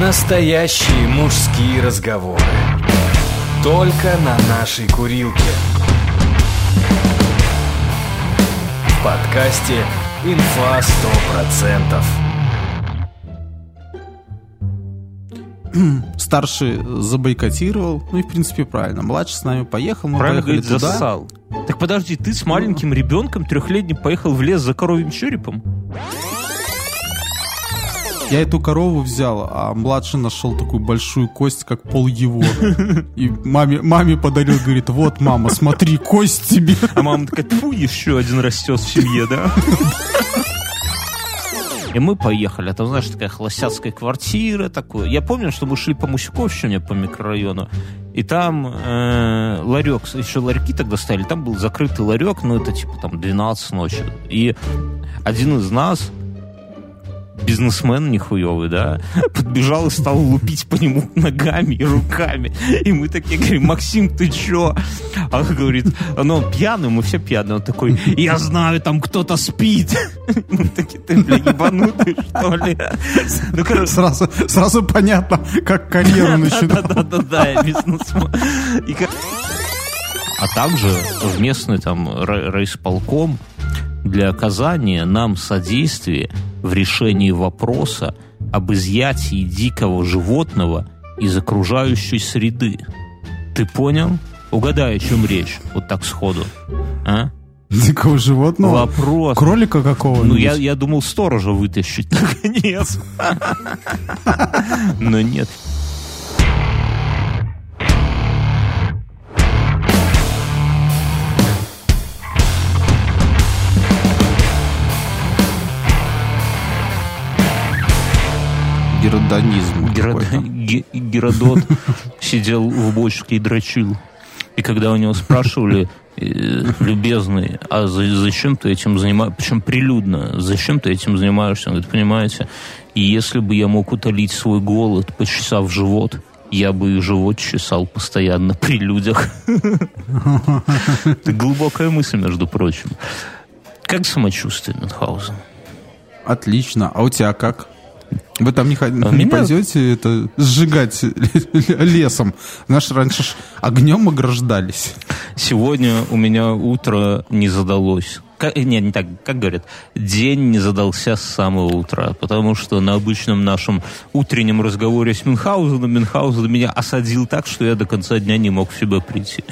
Настоящие мужские разговоры. Только на нашей курилке. В подкасте «Инфа 100%». Старший забойкотировал, ну и в принципе правильно. Младший с нами поехал, мы Правильно поехали говорит, туда. засал. Так подожди, ты с маленьким ребенком трехлетним поехал в лес за коровьим черепом? Я эту корову взял, а младший нашел такую большую кость, как пол его. И маме, маме подарил, говорит, вот, мама, смотри, кость тебе. А мама такая, тьфу, еще один растет в семье, да? И мы поехали. Там, знаешь, такая холостяцкая квартира такое. Я помню, что мы шли по Мусюковщине, по микрорайону. И там э, ларек, еще ларьки тогда стояли. Там был закрытый ларек, ну это типа там 12 ночи. И один из нас, бизнесмен нихуевый, да, подбежал и стал лупить по нему ногами и руками. И мы такие говорим, Максим, ты чё? А он говорит, ну, пьяный, мы все пьяные. Он такой, я знаю, там кто-то спит. Мы такие, ты, бля, ебанутый, что ли? Ну, короче, Сразу, сразу понятно, как карьеру начинал. да-да-да, я бизнесмен. И ко- А также в местный там рай- райисполком для оказания нам содействия в решении вопроса об изъятии дикого животного из окружающей среды. Ты понял? Угадай, о чем речь. Вот так сходу. А? Дикого животного? Вопрос. Кролика какого Ну, я, я думал сторожа вытащить, наконец. Но нет. Геродонизм. Герод- Геродот сидел в бочке и дрочил. И когда у него спрашивали, э, любезный, а за- зачем ты этим занимаешься, причем прилюдно, зачем ты этим занимаешься? Он говорит, понимаете, если бы я мог утолить свой голод, почесав живот, я бы и живот чесал постоянно при людях. Это глубокая мысль, между прочим. Как самочувствие, Мюнхгаузен? Отлично. А у тебя как? Вы там не, хо- не А меня- пойдете это сжигать лесом? Знаешь, раньше ж огнем ограждались. Сегодня у меня утро не задалось. Ка- э, не, не так, как говорят, день не задался с самого утра, потому что на обычном нашем утреннем разговоре с Мюнхгаузеном Мюнхгаузен меня осадил так, что я до конца дня не мог в себя прийти.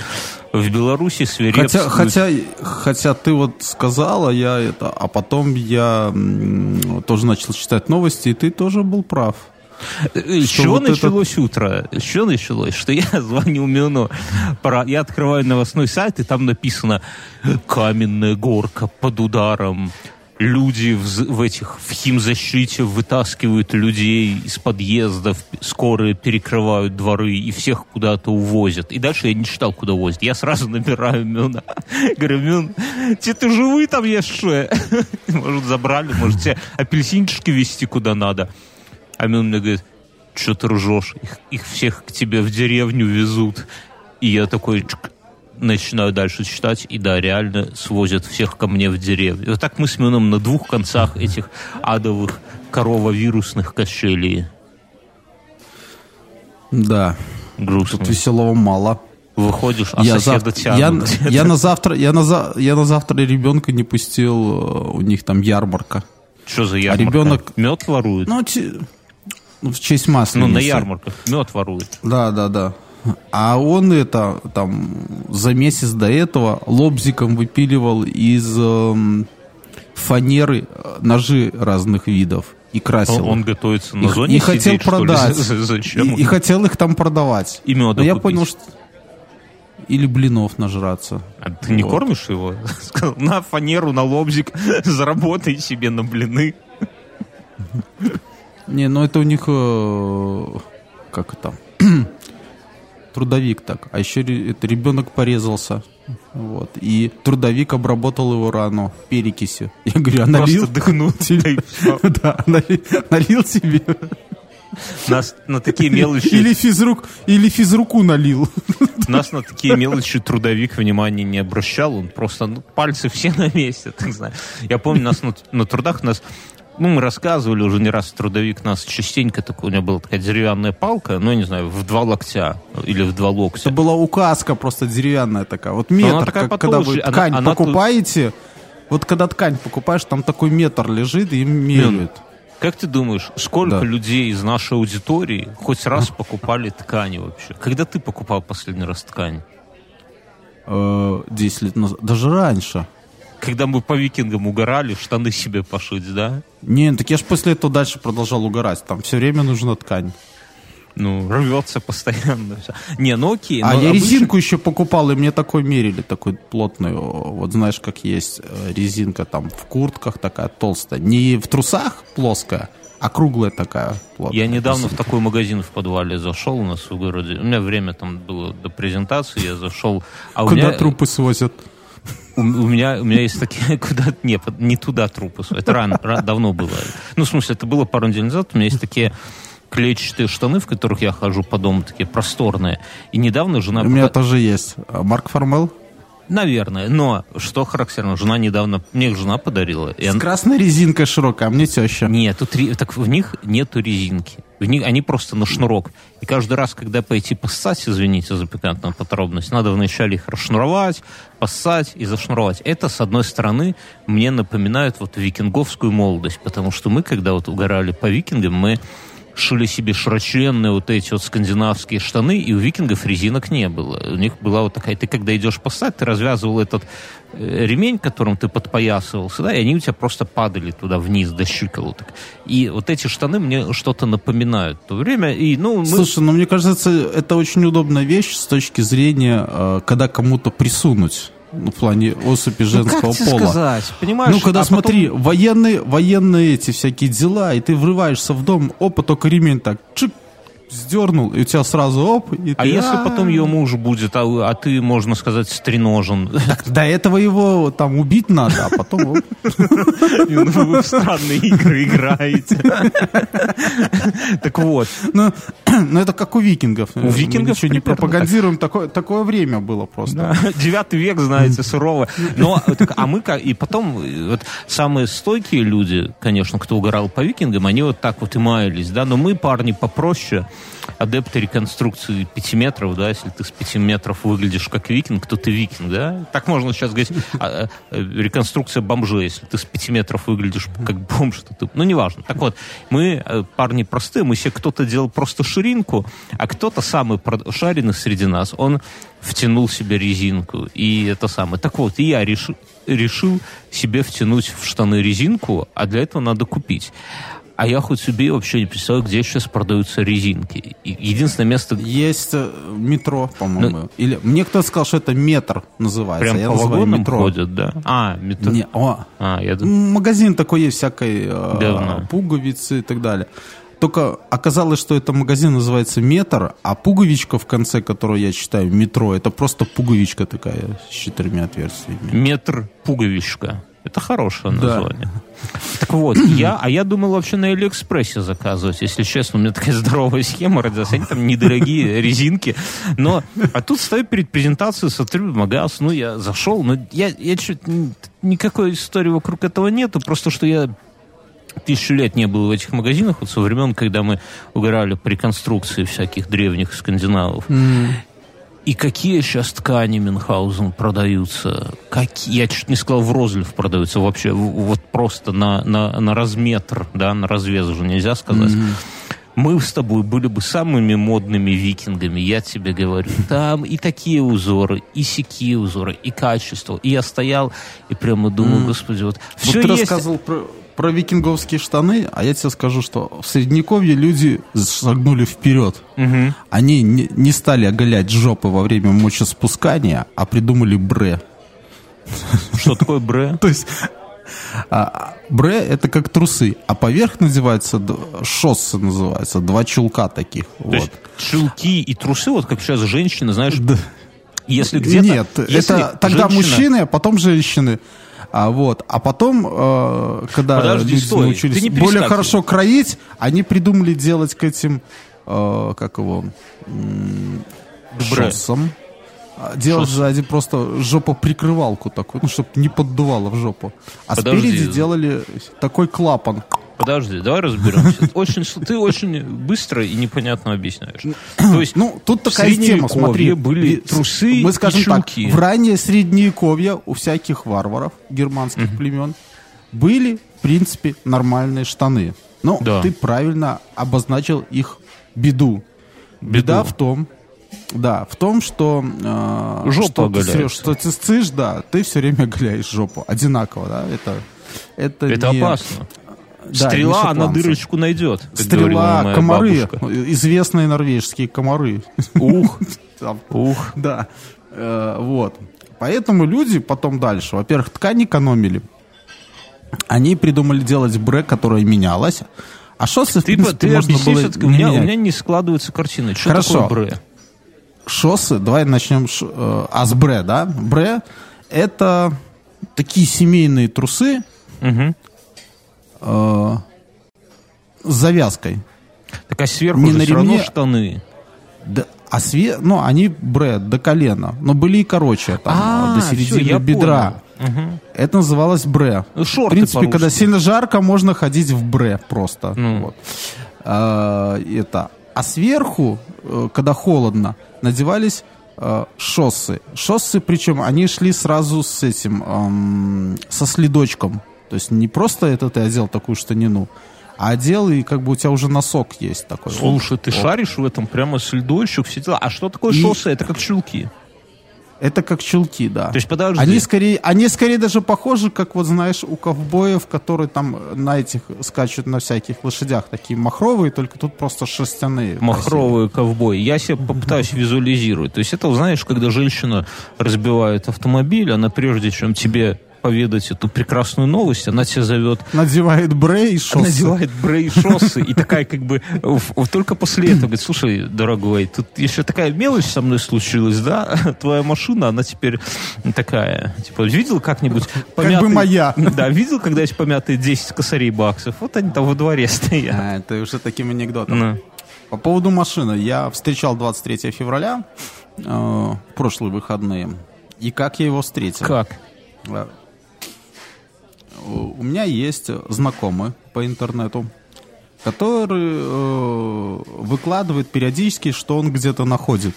В Беларуси свирепствует... Хотя, хотя, хотя ты вот сказала, я это, а потом я тоже начал читать новости, и ты тоже был прав. Э, С Что чего вот это- началось утро? С чего началось? Что я звоню Мюну, пора- я открываю новостной сайт, и там написано «Каменная горка под ударом». Люди в, в этих в химзащите вытаскивают людей из подъездов, скорые перекрывают дворы и всех куда-то увозят. И дальше я не читал, куда возят. Я сразу набираю Мюна. Говорю, Мюн, те ты живы там еще? Может, забрали, может, тебе апельсинчики везти куда надо. А Мюн мне говорит, что ты ржешь? Их, их всех к тебе в деревню везут. И я такой начинаю дальше читать, и да, реально свозят всех ко мне в деревню. Вот так мы с Мюном на двух концах этих адовых корововирусных качелей. Да, Грустно. тут веселого мало. Выходишь, а я, соседа зав- я, тянут. я на завтра, я на, за- я на завтра ребенка не пустил, э, у них там ярмарка. Что за ярмарка? ребенок- Мед ворует? Ну, Ну, те- ну, в честь масленицы. на ярмарках мед ворует. Да, да, да. А он это там за месяц до этого лобзиком выпиливал из эм, фанеры э, ножи разных видов и красил. Он, готовится на и, зоне и хотел сидеть, ли? продать. Зачем? И, и хотел их там продавать. И меда Но я понял, что или блинов нажраться. А ты не Вот. кормишь его? Сказал, на фанеру, на лобзик, заработай себе на блины. Не, ну это у них э, как это трудовик так. А еще это ребенок порезался. Вот. И трудовик обработал его рану перекисью. Я говорю, а налил? Просто. Тебе- всё. Да, налил, налил себе. Нас на такие мелочи, Или физрук, или физруку налил. нас на такие мелочи трудовик внимания не обращал. Он просто, ну, пальцы все на месте, так знаю. Я помню, нас на, на трудах нас ну, мы рассказывали уже не раз, трудовик нас частенько, такой, у него была такая деревянная палка, ну, я не знаю, в два локтя или в два локтя. Это была указка просто деревянная такая. Вот метр, такая как, когда вы она- ткань она покупаете, вот когда ткань покупаешь, там такой метр лежит и меряют. Как ты думаешь, сколько Да. людей из нашей аудитории хоть раз покупали ткани вообще? Когда ты покупал последний раз ткань? Э, 10 лет назад, даже раньше. Когда мы по викингам угорали, штаны себе пошить, да? Не, так я ж после этого дальше продолжал угорать. Там все время нужна ткань. Ну, рвется постоянно. Не, ну окей. А я обычно- резинку еще покупал, и мне такой мерили, такой плотный. о, Вот знаешь, как есть э, резинка там в куртках такая толстая. Не в трусах плоская, а круглая такая плотная. Я недавно в резинка. такой магазин в подвале зашел у нас в городе. У меня время там было до презентации, я зашел. А Куда меня, трупы свозят? У, у меня, у меня есть такие, куда не, не туда трупы. Это рано, ра- давно было. Ну, в смысле, это было пару недель назад. У меня есть такие клетчатые штаны, в которых я хожу по дому, такие просторные. И недавно жена... У меня тоже есть. А Марк Формел? Наверное. Но, что характерно, жена недавно... Мне их жена подарила. И С она- красной резинкой широкой, а мне теща. Нет, тут так в них нету резинки. В них, они просто на шнурок. И каждый раз, когда пойти поссать, извините за пикантную подробность, надо вначале их расшнуровать, поссать и зашнуровать. Это, с одной стороны, мне напоминает вот викинговскую молодость, потому что мы, когда вот угорали по викингам, мы шили себе широченные вот эти вот скандинавские штаны, и у викингов резинок не было. У них была вот такая, ты когда идешь поссать, ты развязывал этот э, ремень, которым ты подпоясывался, да, и они у тебя просто падали туда вниз до щиколоток. И вот эти штаны мне что-то напоминают в то время. И, ну, мы... Слушай, ну мне кажется, это очень удобная вещь с точки зрения, э, когда кому-то присунуть. Ну, в плане особи ну, женского как тебе пола. сказать, понимаешь? Ну, когда а потом- смотри, военные, военные эти всякие дела, и ты врываешься в дом, опа, только ремень так, чик, сдернул, и у тебя сразу оп, и А ты, если «А-а-а». потом ее муж будет, а, а ты, можно сказать, стреножен? До этого его там убить надо, а потом оп. Ну, Вы в странные игры играете. Так вот, Ну, ну, это как у викингов. У викингов Мы ничего не пропагандируем, такое, такое время было просто. Девятый век, знаете, сурово. Но, так, а мы как... И потом, самые стойкие люди, конечно, кто угорал по викингам, они вот так вот и маялись, да, но мы, парни, попроще, адепты реконструкции пяти метров, да, если ты с пяти метров выглядишь как викинг, то ты викинг, да? Так можно сейчас говорить. А, э, реконструкция бомжей, если ты с пяти метров выглядишь как бомж, то ты... Ну, неважно. Так вот, мы, э, парни простые, мы себе кто-то делал просто ширинку, а кто-то самый шаренный среди нас, он втянул себе резинку. И это самое. Так вот, и я решил, решил себе втянуть в штаны резинку, а для этого надо купить. А я хоть себе вообще не представляю, где сейчас продаются резинки. Единственное место, Есть э, метро, по-моему. Ну, Или мне кто-то сказал, что это метр называется. прям а я по вагонам метро. ходят, да? А, метро. Не, о, А, я думаю, магазин такой есть всякой э, пуговицы и так далее. Только оказалось, что это магазин называется метр, а пуговичка в конце, которую я читаю, метро, это просто пуговичка такая с четырьмя отверстиями. метр пуговичка. Это хорошее Да. название. Так вот, я, а я думал вообще на Алиэкспрессе заказывать, если честно. У меня такая здоровая схема родилась. Они там недорогие резинки. Но, а тут стою перед презентацией, смотрю, магаз, ну, я зашел, но я, я чуть никакой истории вокруг этого нету, просто что я тысячу лет не был в этих магазинах, вот со времен, когда мы угорали по реконструкции всяких древних скандинавов. И какие сейчас ткани Мюнхгаузен продаются? Какие? Я чуть не сказал, в розлив продаются вообще. Вот просто на, на, на разметр, да, на развес уже нельзя сказать. Мы с тобой были бы самыми модными викингами, я тебе говорю. Там и такие узоры, и сякие узоры, и качество. И я стоял и прямо думал, господи, вот Вот все ты есть. рассказывал про, про викинговские штаны, а я тебе скажу, что в Средневековье люди шагнули вперед. Мгм. Они не, не стали оголять жопы во время мочеспускания, а придумали бре. Что такое бре? То есть а, бре это как трусы, а поверх надевается шоссы называется, два чулка таких. То Вот. есть чулки и трусы, вот как сейчас женщины, знаешь, Да. если где-то... Нет, если это тогда женщина- мужчины, а потом женщины. А вот, а потом, э, когда Подожди, люди стой, научились более хорошо кроить, они придумали делать к этим, э, как его, шоссам. А, Делать Шосс. сзади просто жопоприкрывалку такую, ну, чтобы не поддувало в жопу. А Подожди. спереди делали такой клапан. Подожди, давай разберемся. Очень, ты очень быстро и непонятно объясняешь. То есть, Ну, тут такая тема, смотри. Были трусы Мы скажем так, в раннее средневековье у всяких варваров, германских племен, были, в принципе, нормальные штаны. Но Да. ты правильно обозначил их беду. Беда Беду. в том, да, в том, что, э, Жопа что, ты, всё- что ты сцишь, да, ты все время оголяешь жопу. Одинаково, да, это... Это, Это не- опасно. Да, Стрела, она дырочку найдет. Стрела, комары, бабушка. известные норвежские комары. Ух, Там ух. да. Э, вот. Поэтому люди потом дальше, во-первых, ткань экономили. Они придумали делать бре, которое менялось. А шоссе, в Ты, принципе, ты можно было у меня, у менять. меня не складывается картина. Что Хорошо. такое бре? Шоссе, давай начнем ш- э, а с бре, да? Бре — это такие семейные трусы Мгм. Э, с завязкой. Так а сверху Не же на все равно штаны. Да, а све... ну, они бре до колена, но были и короче, там, А, до середины я бедра. Мгм. Это называлось бре. Ну, шорты в принципе, по-русски. когда сильно жарко, можно ходить в бре просто. Ну. Вот. А, это. а сверху, э, когда холодно, надевались э, шоссы. Шоссы, причем, они шли сразу с этим, эм, со следочком. То есть не просто это ты одел такую штанину, а одел, и как бы у тебя уже носок есть такой. Слушай, ты Вот. шаришь в этом прямо следочек, все дела. А что такое И- шоссе? Это как чулки. Это как чулки, да. То есть, подожди. Они скорее, они скорее даже похожи, как вот знаешь, у ковбоев, которые там на этих скачут на всяких лошадях, такие махровые, только тут просто шерстяные. Махровые ковбои. Я себе попытаюсь визуализировать. То есть это, знаешь, когда женщина разбивает автомобиль, она прежде чем тебе поведать эту прекрасную новость, она тебя зовет Надевает бре и шоссы. надевает брей шоссы и такая как бы только после этого говорит, слушай, дорогой, тут еще такая мелочь со мной случилась, да? Твоя машина, она теперь такая, типа, видел как-нибудь Как бы моя. Да, видел когда-нибудь помятые 10 косарей баксов? Вот они там во дворе стоят. А, это уже таким анекдотом. По поводу машины. Я встречал 23 февраля э, в прошлые выходные. И как я его встретил? Как? Э, У меня есть знакомый по интернету, который э, выкладывает периодически, что он где-то находит.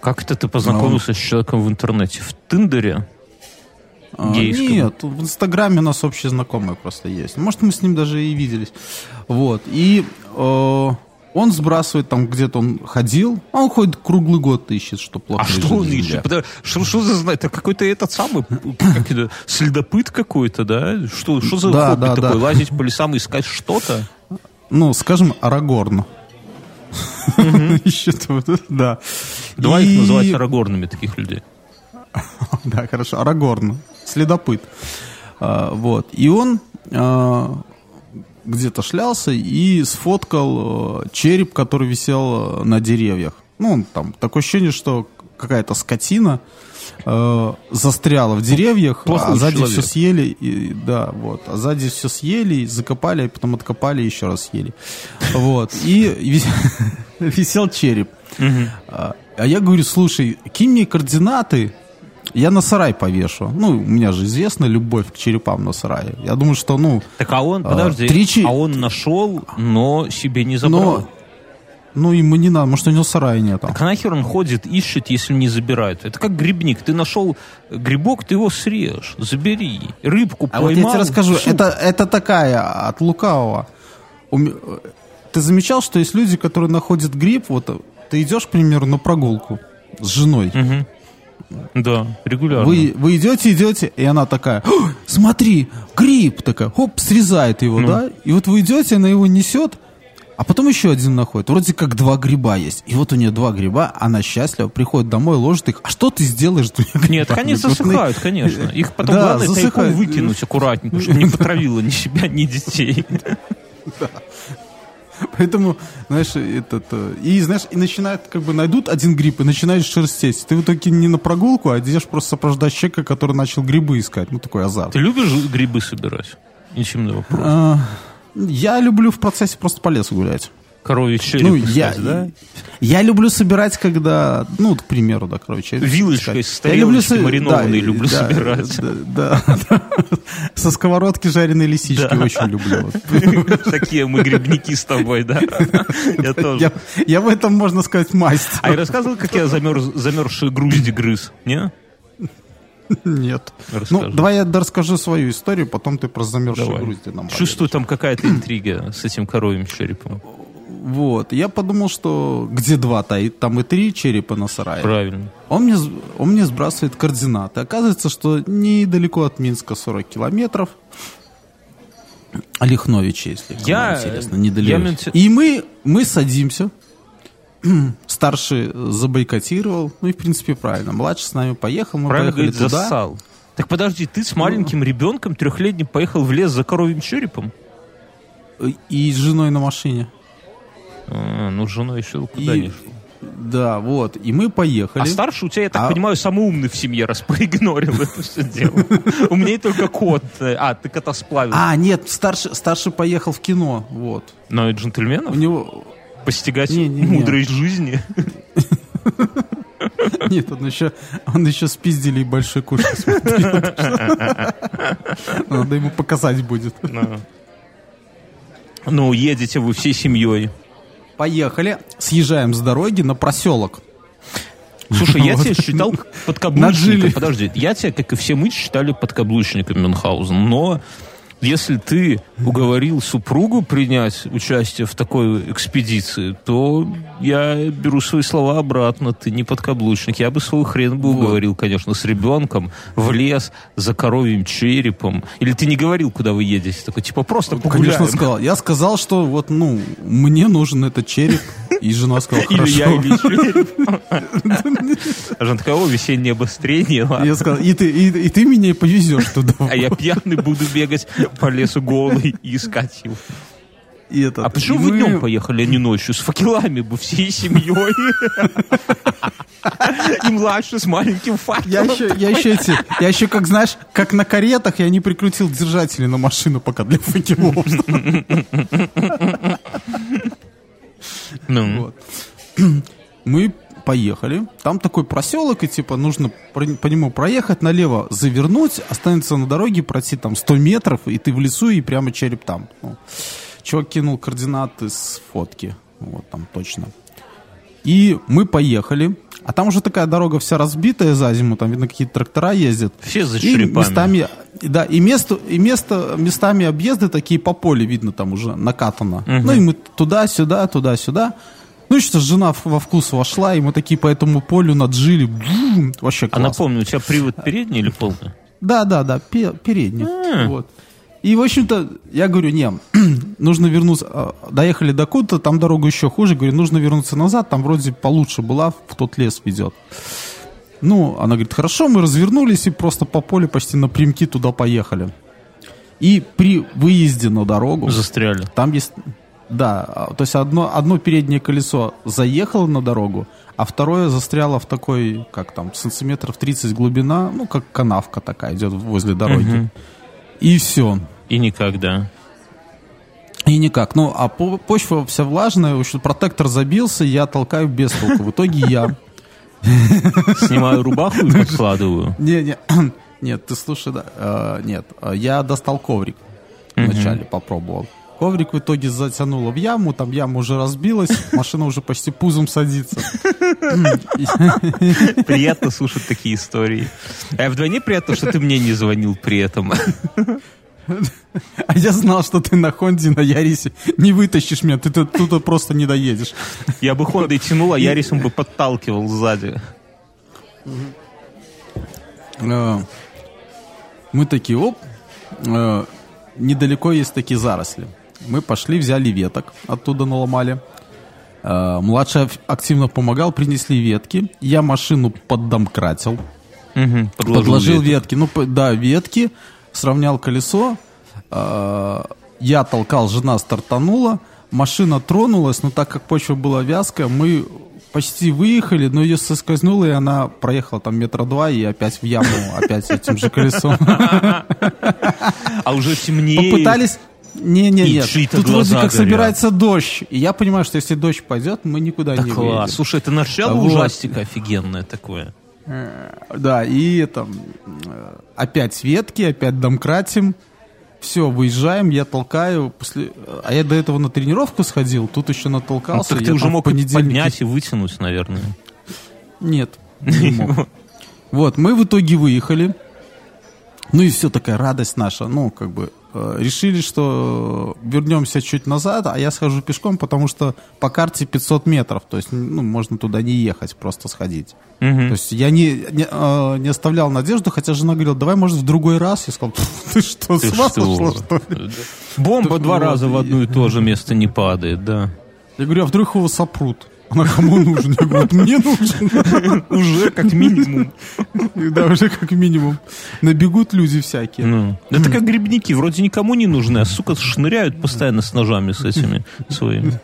Как это ты познакомился с человеком в интернете? В Тиндере? А? Нет, в Инстаграме у нас общие знакомые просто есть. Может, мы с ним даже и виделись. Вот. И э, он сбрасывает там, где-то он ходил, а он ходит круглый год ищет, что плохо А что он ищет? Подожди, Что, что за знать? Это какой-то этот самый, как это, следопыт какой-то, да? Что, что за Да, хобби да, такой? да. Лазить по лесам и искать что-то? Ну, скажем, Арагорн. Ищет, вот это, да. Давай их называть арагорными, таких людей. Да, хорошо, Арагорн, следопыт. А, вот. И он а, где-то шлялся и сфоткал э, череп, который висел э, на деревьях. Ну, там такое ощущение, что какая-то скотина э, застряла в деревьях, Плохой а сзади человек. все съели, и, да, вот, а сзади все съели, закопали, а потом откопали и еще раз съели. Вот, и вис- висел череп. А а я говорю, слушай, кинь мне координаты, я на сарай повешу. Ну, у меня же известна любовь к черепам на сарае. Я думаю, что, ну, Так а он, А, подожди, три чи- а он нашел, но себе не забрал. но, ну, ему не надо, может, у него сарая нет. Так нахер он ходит, ищет, если не забирают? Это как грибник. Ты нашел грибок, ты его срежь, забери. Рыбку А поймал. вот я тебе расскажу, суп. это, это такая от лукавого. Ты замечал, что есть люди, которые находят гриб, вот ты идешь, к примеру, на прогулку с женой, Мгм. Да, регулярно. Вы, вы идете, идете, и она такая, «О, смотри, гриб, такая, хоп, срезает его, Ну. да, и вот вы идете, она его несет, а потом еще один находит, вроде как два гриба есть, и вот у нее два гриба, она счастлива, приходит домой, ложит их, а что ты сделаешь Нет, они засыхают, конечно. Их потом Да, главное тайком засыхают. выкинуть аккуратненько, чтобы не потравило ни себя, ни детей. Поэтому, знаешь, этот, э, и, знаешь, и начинают, как бы, найдут один гриб и начинают шерстеть. Ты в итоге не на прогулку, а идешь просто сопровождать человека, который начал грибы искать. Ну, такой азарт. Ты любишь грибы собирать? Ничем на вопрос. А, Я люблю в процессе просто по лесу гулять. Коровий череп Ну, я, да? я люблю собирать, когда, ну, вот, к примеру, да, короче. Вилочкой с тарелочки маринованной да, люблю да, собирать. Да, да, да. Со сковородки жареные лисички очень люблю. Такие мы грибники с тобой, да? Я тоже. Я, в этом, можно сказать, мастер. А я рассказывал, как я замерз, замерзшие грузди грыз? Не? Нет. Расскажи. Ну, давай я расскажу свою историю, потом ты про замерзшие грузди нам Чувствую, там какая-то интрига с этим коровьим черепом. Вот. Я подумал, что где два-то, и там и три черепа на сарае. Правильно. Он мне, он мне сбрасывает координаты. Оказывается, что недалеко от Минска 40 километров. Олехновичи, если Я- интересно, недалеко. я И мы, мы садимся. Старший забойкотировал. Ну и, в принципе, правильно. Младший с нами поехал. Мы Правильно поехали говорит, туда. зассал. Так подожди, ты с маленьким ребенком трехлетним поехал в лес за коровьим черепом? И с женой на машине. А, ну, с женой еще куда И- не шел. Да, вот. И мы поехали. А старший у тебя, я так А- понимаю, самый умный в семье, раз проигнорил это все дело. Умнее только кот. А, ты кота сплавил. А, нет, старший, старший поехал в кино. Вот. Но и У джентльменов него... постигать мудрость жизни. Нет, он еще, он еще спиздили и большой куш смотрел. Надо ему показать будет. Ну, едете вы всей семьей. Поехали, съезжаем с дороги на проселок. Слушай, я тебя считал подкаблучником. Подожди, я тебя, как и все мы, считали подкаблучником Мюнхгаузен. Но если ты уговорил супругу принять участие в такой экспедиции, то я беру свои слова обратно. Ты не подкаблучник. Я бы свой хрен бы уговорил, конечно, с ребенком в лес за коровьим черепом. Или ты не говорил, куда вы едете? Такой, типа, просто погуляем. Конечно, сказал. Я сказал, что вот, ну, мне нужен этот череп. И жена сказала, Или хорошо. я, или череп. А жена такая, о, весеннее обострение. Я сказал, и ты, меня повезешь туда. А я пьяный буду бегать по лесу голый и искать его. И этот, А почему вы днем поехали, а не ночью? С факелами бы, всей семьей. И младший с маленьким факелом. я еще эти, я еще, как знаешь, как на каретах, я не прикрутил держатели на машину пока для факелов. Ну. Мы поехали. Там такой проселок, и типа нужно по нему проехать, налево завернуть, останется на дороге, пройти там 100 метров, и ты в лесу, и прямо череп там. Ну, чувак кинул координаты с фотки. Вот там точно. И мы поехали. А там уже такая дорога вся разбитая за зиму, там, видно, какие-то трактора ездят. Все за И черепами. местами, да, и, место, и место, местами объезды такие по полю видно там уже накатано. Ну и мы туда-сюда, туда-сюда. Ну что, жена во вкус вошла, и мы такие по этому полю наджили. Бум, вообще А классно. напомню, у тебя привод передний или полный? Да, да, да, пе- передний. А. Вот. И, в общем-то, я говорю, не, нужно вернуться, а, доехали до куда-то, там дорога еще хуже, говорю, нужно вернуться назад, там вроде получше была, в тот лес ведет. Ну, она говорит, хорошо, мы развернулись и просто по полю почти напрямки туда поехали. И при выезде на дорогу, Застряли. там есть, да, а, то есть одно, одно переднее колесо заехало на дорогу, а второе застряло в такой, как там, сантиметров 30 глубина, ну, как канавка такая идет возле дороги. И все. И никогда. И никак. Ну, а по- почва вся влажная, в общем, протектор забился, я толкаю без толку. В итоге я... Снимаю рубаху и подкладываю. Не, не, нет, ты слушай, да, э, нет, э, я достал коврик вначале, попробовал. Коврик в итоге затянуло в яму, там яма уже разбилась, машина уже почти пузом садится. Приятно слушать такие истории. А вдвойне приятно, что ты мне не звонил при этом. А я знал, что ты на Хонде, на Ярисе не вытащишь меня, ты тут туда просто не доедешь. Я бы Хондой тянул, а Ярисом бы подталкивал сзади. Э, Мы такие, оп, э, недалеко есть такие заросли. Мы пошли, взяли веток, оттуда наломали. Э, Младший ак- активно помогал, принесли ветки. Я машину поддомкратил, Мгм, подложил веток. ветки. Ну, п- да, ветки, сравнял колесо. Э, Я толкал, жена стартанула. Машина тронулась, но так как почва была вязкая, мы почти выехали, но ее соскользнуло, и она проехала там метра два и опять в яму, опять этим же колесом. А уже темнее. Попытались, Не, не, нет. Тут вроде как горят. собирается дождь. И я понимаю, что если дождь пойдет, мы никуда Да не класс. выйдем. Слушай, это начало Вот. ужастика офигенное такое. Да, и там э, опять ветки, опять домкратим. Все, выезжаем, я толкаю. После... А я до этого на тренировку сходил, тут еще Ну, натолкался. так я ты уже мог понедельник- поднять и вытянуть, наверное. Нет, не мог. Вот, мы в итоге выехали. Ну и все, такая радость наша. Ну, как бы, э, решили, что вернемся чуть назад, а я схожу пешком, потому что по карте 500 метров. То есть, ну, можно туда не ехать, просто сходить. То есть я не, не, э, не оставлял надежду, хотя жена говорила, давай, может, в другой раз. Я сказал, «Пф, ты что, Ты с ума что? сошла, что ли? Бомба два раза в одно и то же место не падает, да. Я говорю, а вдруг его сопрут? Она кому нужен? Я говорю, «Вот мне нужен. Уже как минимум. Да, уже как минимум. Набегут люди всякие. Ну, это как грибники, вроде никому не нужны, а, сука, шныряют постоянно с ножами с этими своими.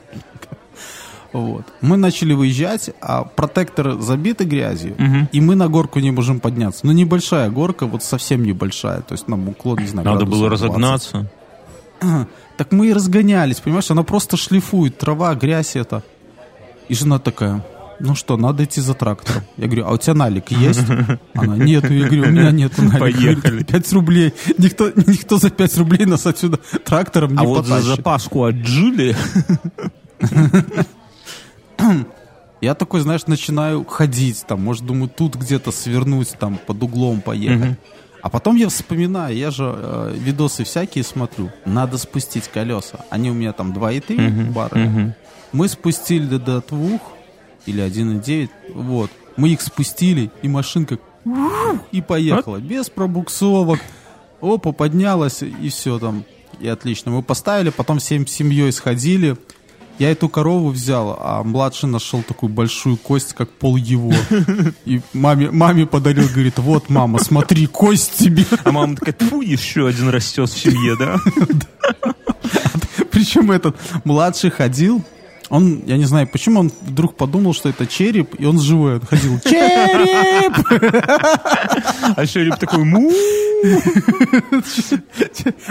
Вот. Мы начали выезжать, а протектор забиты грязью, и мы на горку не можем подняться. Ну, небольшая горка, вот совсем небольшая. То есть нам уклон, не знаю, Надо было градусов 20. разогнаться. Так мы и разгонялись, понимаешь? Она просто шлифует, трава, грязь это. И жена такая, ну что, надо идти за трактором. Я говорю, а у тебя налик есть? Она, нет. Я говорю, у меня нет налика. Поехали. 5 рублей. Никто, никто за 5 рублей нас отсюда трактором не А вот за потащит. запаску отжили. Я такой, знаешь, начинаю ходить, там, может, думаю, тут где-то свернуть, там, под углом поехать. А потом я вспоминаю, я же э, видосы всякие смотрю, надо спустить колеса. Они у меня там 2,3 бара. Мы спустили до, до двух или 1,9, вот. Мы их спустили, и машинка и поехала. Без пробуксовок. Опа, поднялась, и все там. И отлично. Мы поставили, потом всем семьей сходили. Я эту корову взял, а младший нашел такую большую кость, как пол его. И маме, маме подарил, говорит, вот, мама, смотри, кость тебе. А мама такая, тьфу, еще один растет в семье, да? Причем этот младший ходил, он, я не знаю, почему он вдруг подумал, что это череп, и он живой. Он ходил, череп! А череп такой, му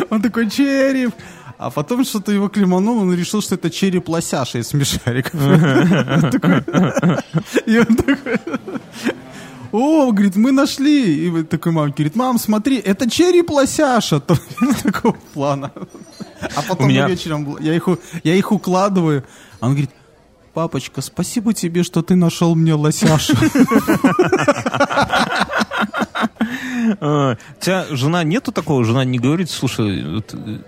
Он такой, череп! А потом что-то его клеманул, он решил, что это череп лосяша из смешариков. Он такой- И он такой... О, говорит, мы нашли. И такой мама говорит, мам, смотри, это череп лосяша. Такого плана. А потом меня- вечером я их, я их укладываю. А он говорит, папочка, спасибо тебе, что ты нашел мне лосяша. А, У тебя жена нету такого? Жена не говорит, слушай, э,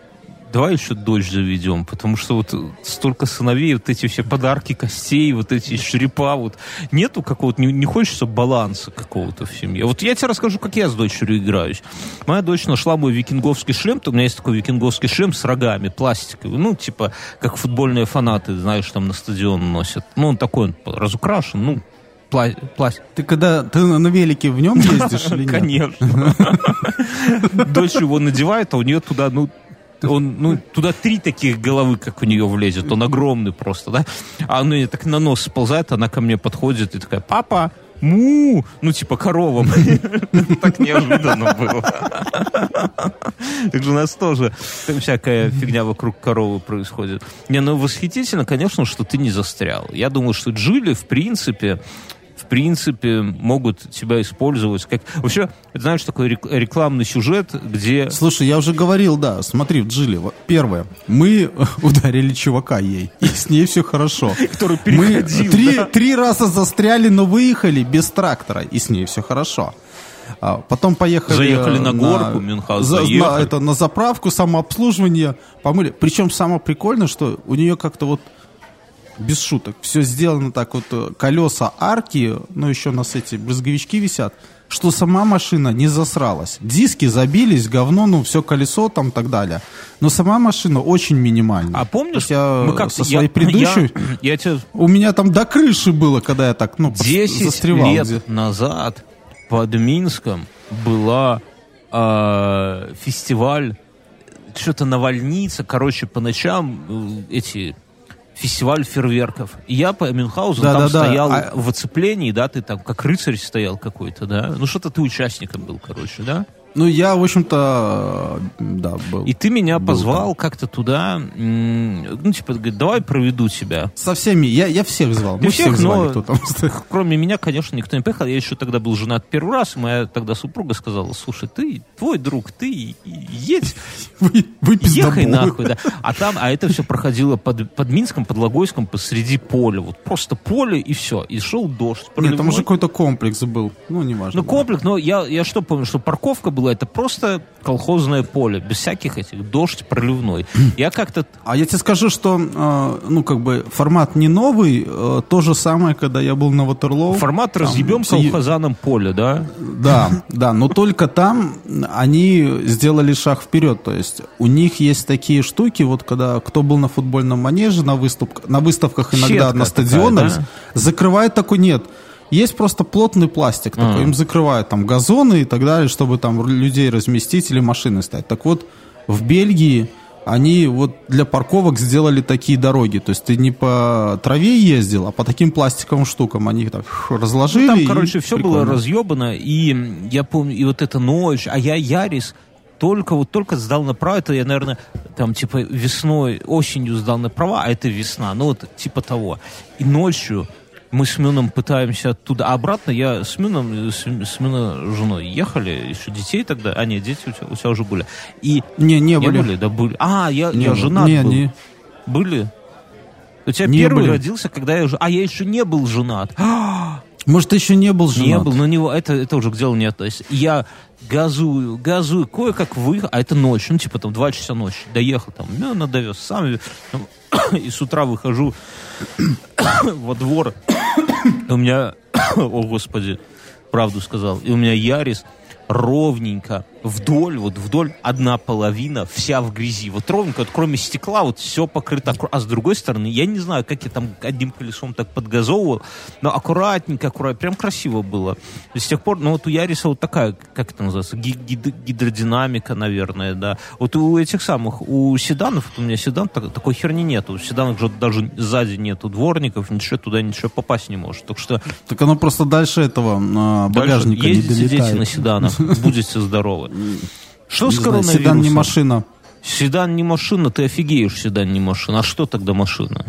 давай еще дочь заведем, потому что вот столько сыновей, вот эти все подарки костей, вот эти черепа, вот нету какого-то, не, не хочется баланса какого-то в семье. Вот я тебе расскажу, как я с дочерью играюсь. Моя дочь нашла мой викинговский шлем, то у меня есть такой викинговский шлем с рогами, пластиковый, ну, типа, как футбольные фанаты, знаешь, там на стадион носят. Ну, он такой, он разукрашен, ну, пла- пластик. Ты когда ты на велике в нем ездишь или нет? Конечно. Дочь его надевает, а у нее туда, ну, он, ну, туда три таких головы, как у нее влезет. Он огромный просто, да? А он ей так на нос сползает, она ко мне подходит и такая, папа, му, ну, типа корова. Так неожиданно было. Так же у нас тоже всякая фигня вокруг коровы происходит. Не, ну, восхитительно, конечно, что ты не застрял. Я думаю, что Джили, в принципе, принципе, могут тебя использовать как... Вообще, знаешь, такой рек- рекламный сюжет, где... Слушай, я уже говорил, да, смотри, в Джиле, вот, первое, мы ударили чувака ей, и с ней все хорошо. Который Мы переходил, три, да. три раза застряли, но выехали без трактора, и с ней все хорошо. А потом поехали... Заехали на горку, Мюнхгаус, за- на, это, на заправку, самообслуживание, помыли. Причем самое прикольное, что у нее как-то вот без шуток. Все сделано так вот, э, колеса арки, ну еще у нас эти брызговички висят, что сама машина не засралась. Диски забились, говно, ну все колесо там и так далее. Но сама машина очень минимальная. А помнишь, я мы как со своей я, предыдущей... Я, я тебе У меня там до крыши было, когда я так, ну, прос- 10 застревал. лет где- назад под Минском была э, фестиваль, что-то навальница, короче, по ночам э, эти фестиваль фейерверков. И я по Мюнхгаузу там Да-да-да, стоял а- в оцеплении, да, ты там как рыцарь стоял какой-то, да? Ну что-то ты участником был, короче, да? Ну, я, в общем-то, да, был. И ты меня Был позвал как-то туда, ну, типа, говорит, давай проведу тебя. Со всеми, я, я всех звал. Ты Мы всех, всех звали, но- кто там. Кроме меня, конечно, никто не поехал. Я еще тогда был женат первый раз. Моя тогда супруга сказала, слушай, ты, твой друг, ты едь, Вы, ехай нахуй, да. А там, а это все проходило под, под Минском, под Логойском, посреди поля. Вот просто поле и все. И шел дождь. Нет, там уже какой-то комплекс был. Ну, неважно. Ну, комплекс, но я, я что помню, что парковка была, это просто колхозное поле, без всяких этих, дождь проливной. Я как-то А я тебе скажу, что, э, ну, как бы, формат не новый. э, то же самое, когда я был на Ватерлоу. формат Там разъебем колхозаном поле, да? Да, да, но только там они сделали шаг вперед. То есть у них есть такие штуки, вот когда кто был на футбольном манеже, на, выступ, на выставках иногда Сетка на такая, стадионах, да? закрывает такой нет. Есть просто плотный пластик такой, А. им закрывают там газоны и так далее, чтобы там людей разместить или машины ставить. Так вот, в Бельгии они вот для парковок сделали такие дороги. То есть ты не по траве ездил, а по таким пластиковым штукам. Они их так разложили. Ну, Там, короче, все было прикольно. разъебано, и я помню, и вот эта ночь, а я Ярис только вот только сдал на права, это я, наверное, там типа весной, осенью сдал на права, а это весна, ну вот типа того. И ночью мы с Мюном пытаемся оттуда, а обратно я с Мюном, с, с Мюна женой ехали, еще детей тогда, а нет, дети у тебя, у тебя уже были. И Не, не не были. были, да были. А, я, Не я женат Не, был. не. Были? У тебя Не первый были. родился, когда я уже... А я еще не был женат. Может, ты еще не был женат? Не был, но него это, это уже к делу не относится. Я газую, газую, кое-как выехал, а это ночь, ну, типа там 2 часа ночи. Доехал там, меня довез сам, там, и с утра выхожу во двор, и у меня, о господи, правду сказал, и у меня Ярис ровненько вдоль, вот вдоль одна половина, вся в грязи. Вот ровненько, вот кроме стекла, вот все покрыто. А с другой стороны, я не знаю, как я там одним колесом так подгазовывал, но аккуратненько, аккуратненько, прям красиво было. И с тех пор, ну вот у Яриса вот такая, как это называется, ги- гид- гидродинамика, наверное, да. Вот у этих самых, у седанов, вот у меня седан, так- такой херни нету. У седанов же даже сзади нету дворников, ничего туда, ничего попасть не может. Так что Так оно просто дальше этого а, Дальше багажника не ездите, дети долетает. на седанах, будете здоровы. Что Не с знаю, коронавирусом? седан не машина. Седан не машина, ты офигеешь, седан не машина. А что тогда машина?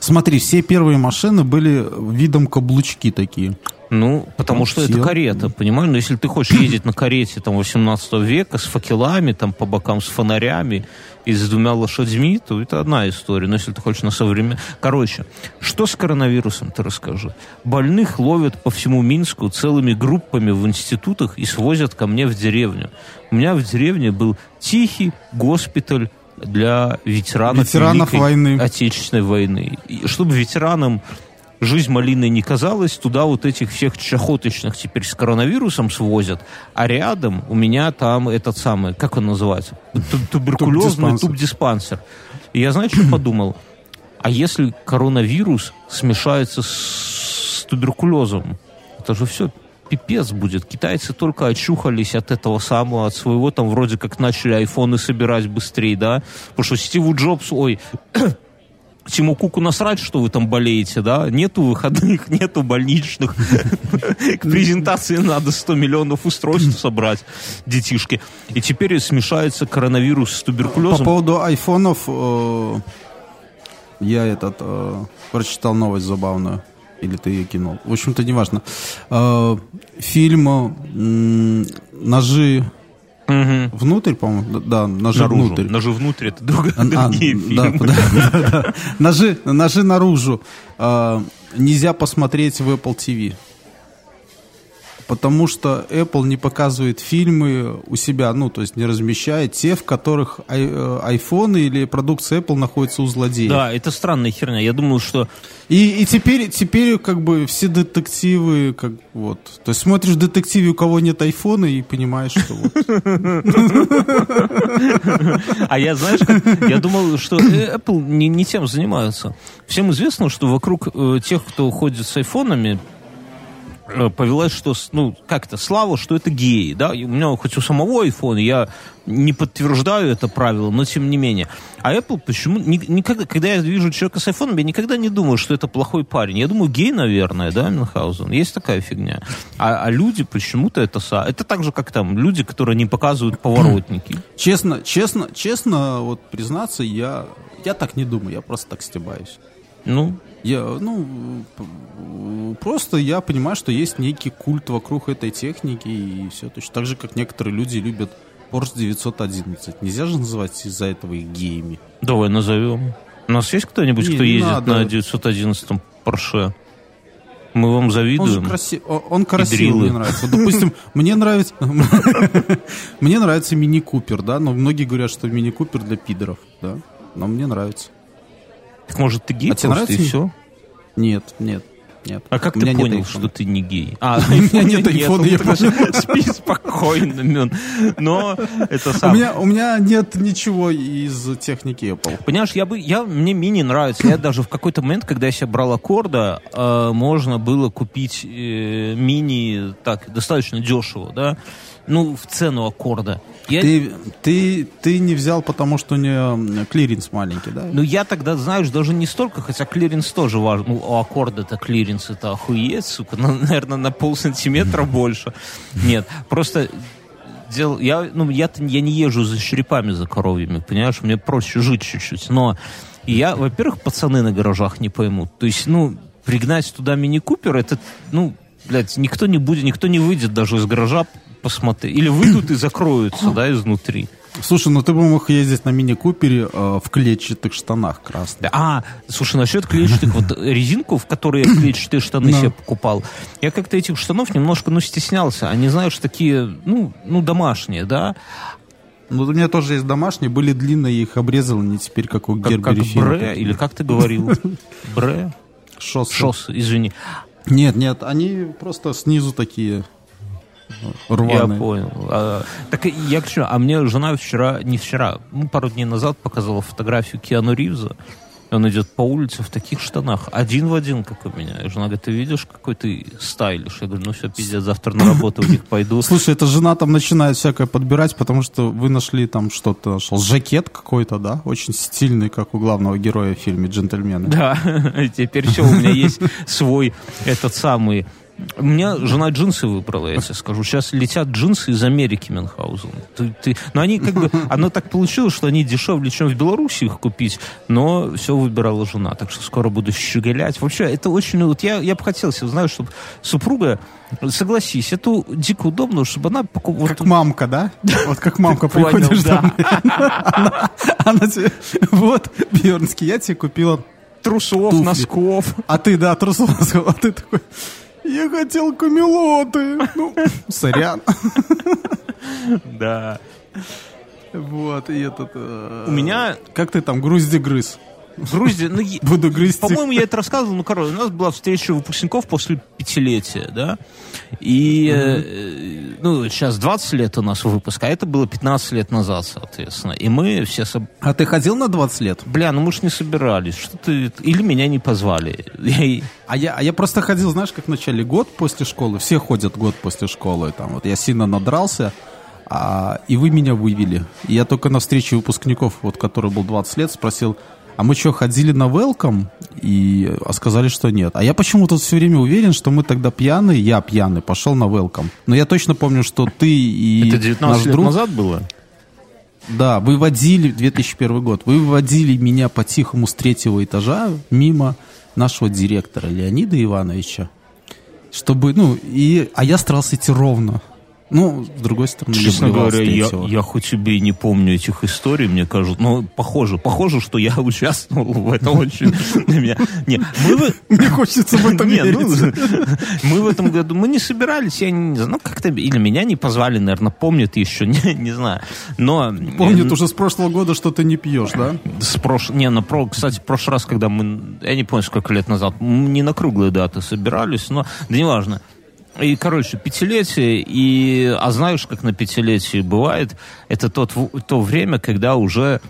Смотри, все первые машины были видом каблучки такие. Ну, потому Ну, что это сел. карета, понимаешь? Но если ты хочешь ездить на карете там 18 века с факелами, там по бокам с фонарями и с двумя лошадьми, то это одна история. Но если ты хочешь на современ... Короче, что с коронавирусом, ты расскажи. Больных ловят по всему Минску целыми группами в институтах и свозят ко мне в деревню. У меня в деревне был тихий госпиталь для ветеранов, Ветеранов войны. Отечественной войны. И чтобы ветеранам жизнь малиной не казалась, туда вот этих всех чахоточных теперь с коронавирусом свозят, а рядом у меня там этот самый, как он называется, Ту- туберкулезный Тубдиспансер. тубдиспансер. И я, знаешь, что подумал? А если коронавирус смешается с туберкулезом? Это же все пипец будет. Китайцы только очухались от этого самого, от своего, там вроде как начали айфоны собирать быстрее, да? Потому что Стиву Джобсу, ой, Тиму Куку насрать, что вы там болеете, да? Нету выходных, нету больничных. К презентации надо 100 миллионов устройств собрать, детишки. И теперь смешается коронавирус с По туберкулезом. поводу айфонов, э, я этот э, прочитал новость забавную. Или ты ее кинул. В общем-то, неважно. Э, фильм «Ножи Мгм. внутрь», по-моему. Да, «Ножи Наружу. внутрь». Ножи внутрь, это друг- А, а, другие фильмы. да, да, да. Ножи, ножи наружу. А, нельзя посмотреть в Apple TV. Потому что Apple не показывает фильмы у себя, ну, то есть не размещает те, в которых ай- э, айфоны или продукция Apple находится у злодеев. Да, это странная херня. Я думал, что И, и теперь, теперь как бы все детективы, как вот. То есть смотришь детективе, у кого нет айфона, и понимаешь, что вот. А я, знаешь, я думал, что э, Apple не, тем занимаются. Всем известно, что вокруг э, тех, кто ходит с айфонами, э, повелась, что, ну, как это, слава, что это геи, да, И у меня хоть у самого iPhone, я не подтверждаю это правило, но тем не менее. А Apple почему, ни- никогда, когда я вижу человека с iPhone, я никогда не думаю, что это плохой парень. Я думаю, гей, наверное, да, Мюнхгаузен, есть такая фигня. А, а люди почему-то это, это так же, как там, люди, которые не показывают поворотники. Честно, честно, честно, вот признаться, я, я так не думаю, я просто так стебаюсь. Ну, Я, ну, просто я понимаю, что есть некий культ вокруг этой техники, и все точно так же, как некоторые люди любят Porsche 911. Нельзя же называть из-за этого их геями. давай назовем. У нас есть кто-нибудь, кто не ездит надо. на 911 Порше? Мы вам Он завидуем. краси- о- он красивый, мне нравится. Вот, допустим, мне нравится... Мне нравится Мини Купер, да, но многие говорят, что Мини Купер для пидоров, да. Но мне нравится. Так может ты гей А тебе просто и нравится? все? Нет, нет, нет. А как У ты понял, что ты не гей? А, У меня нет айфона, я понял. Спи спокойно, Мюн. Но это У сам. меня, у меня нет ничего из техники Apple. Понимаешь, я бы, я, мне мини нравится. Я даже в какой-то момент, когда я себе брал аккорда, э, можно было купить э, мини так достаточно дешево, да? Ну, в цену аккорда. Я, Ты, ты, ты не взял, потому что у нее клиренс маленький, да? Ну, я тогда, знаешь, даже не столько, хотя клиренс тоже важен. Ну, у Accord'а-то клиренс это охуеть, сука. Ну, наверное, на полсантиметра больше. Нет, просто дело, я, ну, я, я не езжу за черепами, за коровьями, понимаешь? Мне проще жить чуть-чуть. Но я, во-первых, пацаны на гаражах не поймут. То есть, ну, пригнать туда Mini Cooper, это, ну, блядь, никто не будет, никто не выйдет даже из гаража посмотреть. Или выйдут и закроются, да, изнутри. Слушай, ну ты бы мог ездить на мини-купере э, в клетчатых штанах красных. А, слушай, насчет клетчатых, вот резинку, в которой я клетчатые штаны себе покупал, я как-то этих штанов немножко, ну, стеснялся. Они, знаешь, такие, ну, ну, домашние, да, Ну, у меня тоже есть домашние, были длинные, их обрезал, они теперь как у как, как Гербери бре, или как ты говорил? Бре? Шосс. Шос, извини. Нет, нет, они просто снизу такие э, Я рваные. понял. А, так я хочу, а мне жена вчера, не вчера, ну, пару дней назад показала фотографию Киану Ривза. Он идет по улице в таких штанах, один в один, как у меня. И жена говорит, ты видишь, какой ты стайлиш? Я говорю, ну все, пиздец, завтра на работу у них пойду. Слушай, эта жена там начинает всякое подбирать, потому что вы нашли там что-то, нашел жакет какой-то, да? Очень стильный, как у главного героя в фильме «Джентльмены». Да, теперь все, у меня есть свой этот самый... У меня жена джинсы выбрала, я тебе скажу. Сейчас летят джинсы из Америки, Мюнхгаузен. Ты, ты... Но они как бы... Оно так получилось, что они дешевле, чем в Беларуси их купить, но все выбирала жена. Так что скоро буду щеголять. Вообще, это очень... Вот я, я бы хотел себе, знаешь, чтобы супруга... Согласись, это дико удобно, чтобы она покупала... Как мамка, да? Вот как мамка приходишь домой, она, тебе, вот, Бьернский, я тебе купила, Трусов, туфли. носков. а ты, да, трусов, а ты такой, я хотел камелоты, ну, сорян. Да. Вот, и этот... э, У меня Как ты там, грузди грыз? Грузия... Ну, Буду грызть. По-моему, я это рассказывал, ну, короче, у нас была встреча выпускников после пятилетия, да, и, э, ну, сейчас 20 лет у нас выпуск, а это было 15 лет назад, соответственно, и мы все, соб- А ты ходил на 20 лет? бля, ну мы ж не собирались, что ты, или меня не позвали, Я А я, а я просто ходил, знаешь, как в начале год после школы. Все ходят год после школы. Там, вот я сильно надрался, а, и вы меня вывели. И я только на встрече выпускников, вот, который был 20 лет, спросил, а мы что, ходили на welcome? И а сказали, что нет. А я почему-то все время уверен, что мы тогда пьяные, я пьяный, пошел на welcome. Но я точно помню, что ты и это 19 наш лет друг... назад было? Да, вы водили, 2001 год, вы водили меня по-тихому с третьего этажа мимо нашего директора Леонида Ивановича, чтобы, ну, и, а я старался идти ровно. Ну, с другой стороны, Честно говоря, я, я хоть и не помню этих историй, мне кажется, но похоже, похоже, что я участвовал в этом очень. Не, хочется в этом ну, верить. мы в этом году, мы не собирались, я не знаю, ну как-то, или меня не позвали, наверное, помнят еще, не, знаю. Но... Помнит э, уже с прошлого года, что ты не пьешь, да? С прош... Не, на про... кстати, в прошлый раз, когда мы, я не помню, сколько лет назад, не на круглые даты собирались, но, да неважно. И, короче, пятилетие, и, а знаешь, как на пятилетии бывает, это тот, то время, когда уже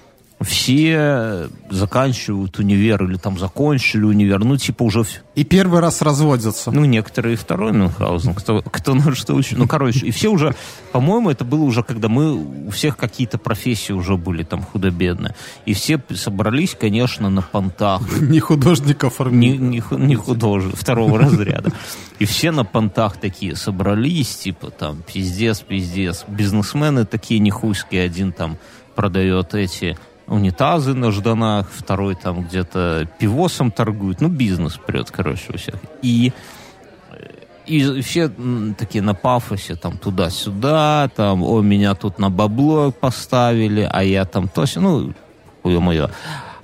все заканчивают универ или там закончили универ, ну, типа уже... И первый раз разводятся. Ну, некоторые второй Мюнхгаузен, кто, кто на что учил. Ну, короче, и все уже, по-моему, это было уже, когда мы, у всех какие-то профессии уже были там худо-бедно. И все собрались, конечно, на понтах. Не художник Не, не, не художник, второго разряда. И все на понтах такие собрались, типа там, пиздец, пиздец. Бизнесмены такие нехуйские, один там продает эти унитазы на жданах, второй там где-то пивосом торгует. Ну, бизнес прет, короче, у всех. И и все такие на пафосе, там, туда-сюда, там, о, меня тут на бабло поставили, а я там то сё», ну, мое.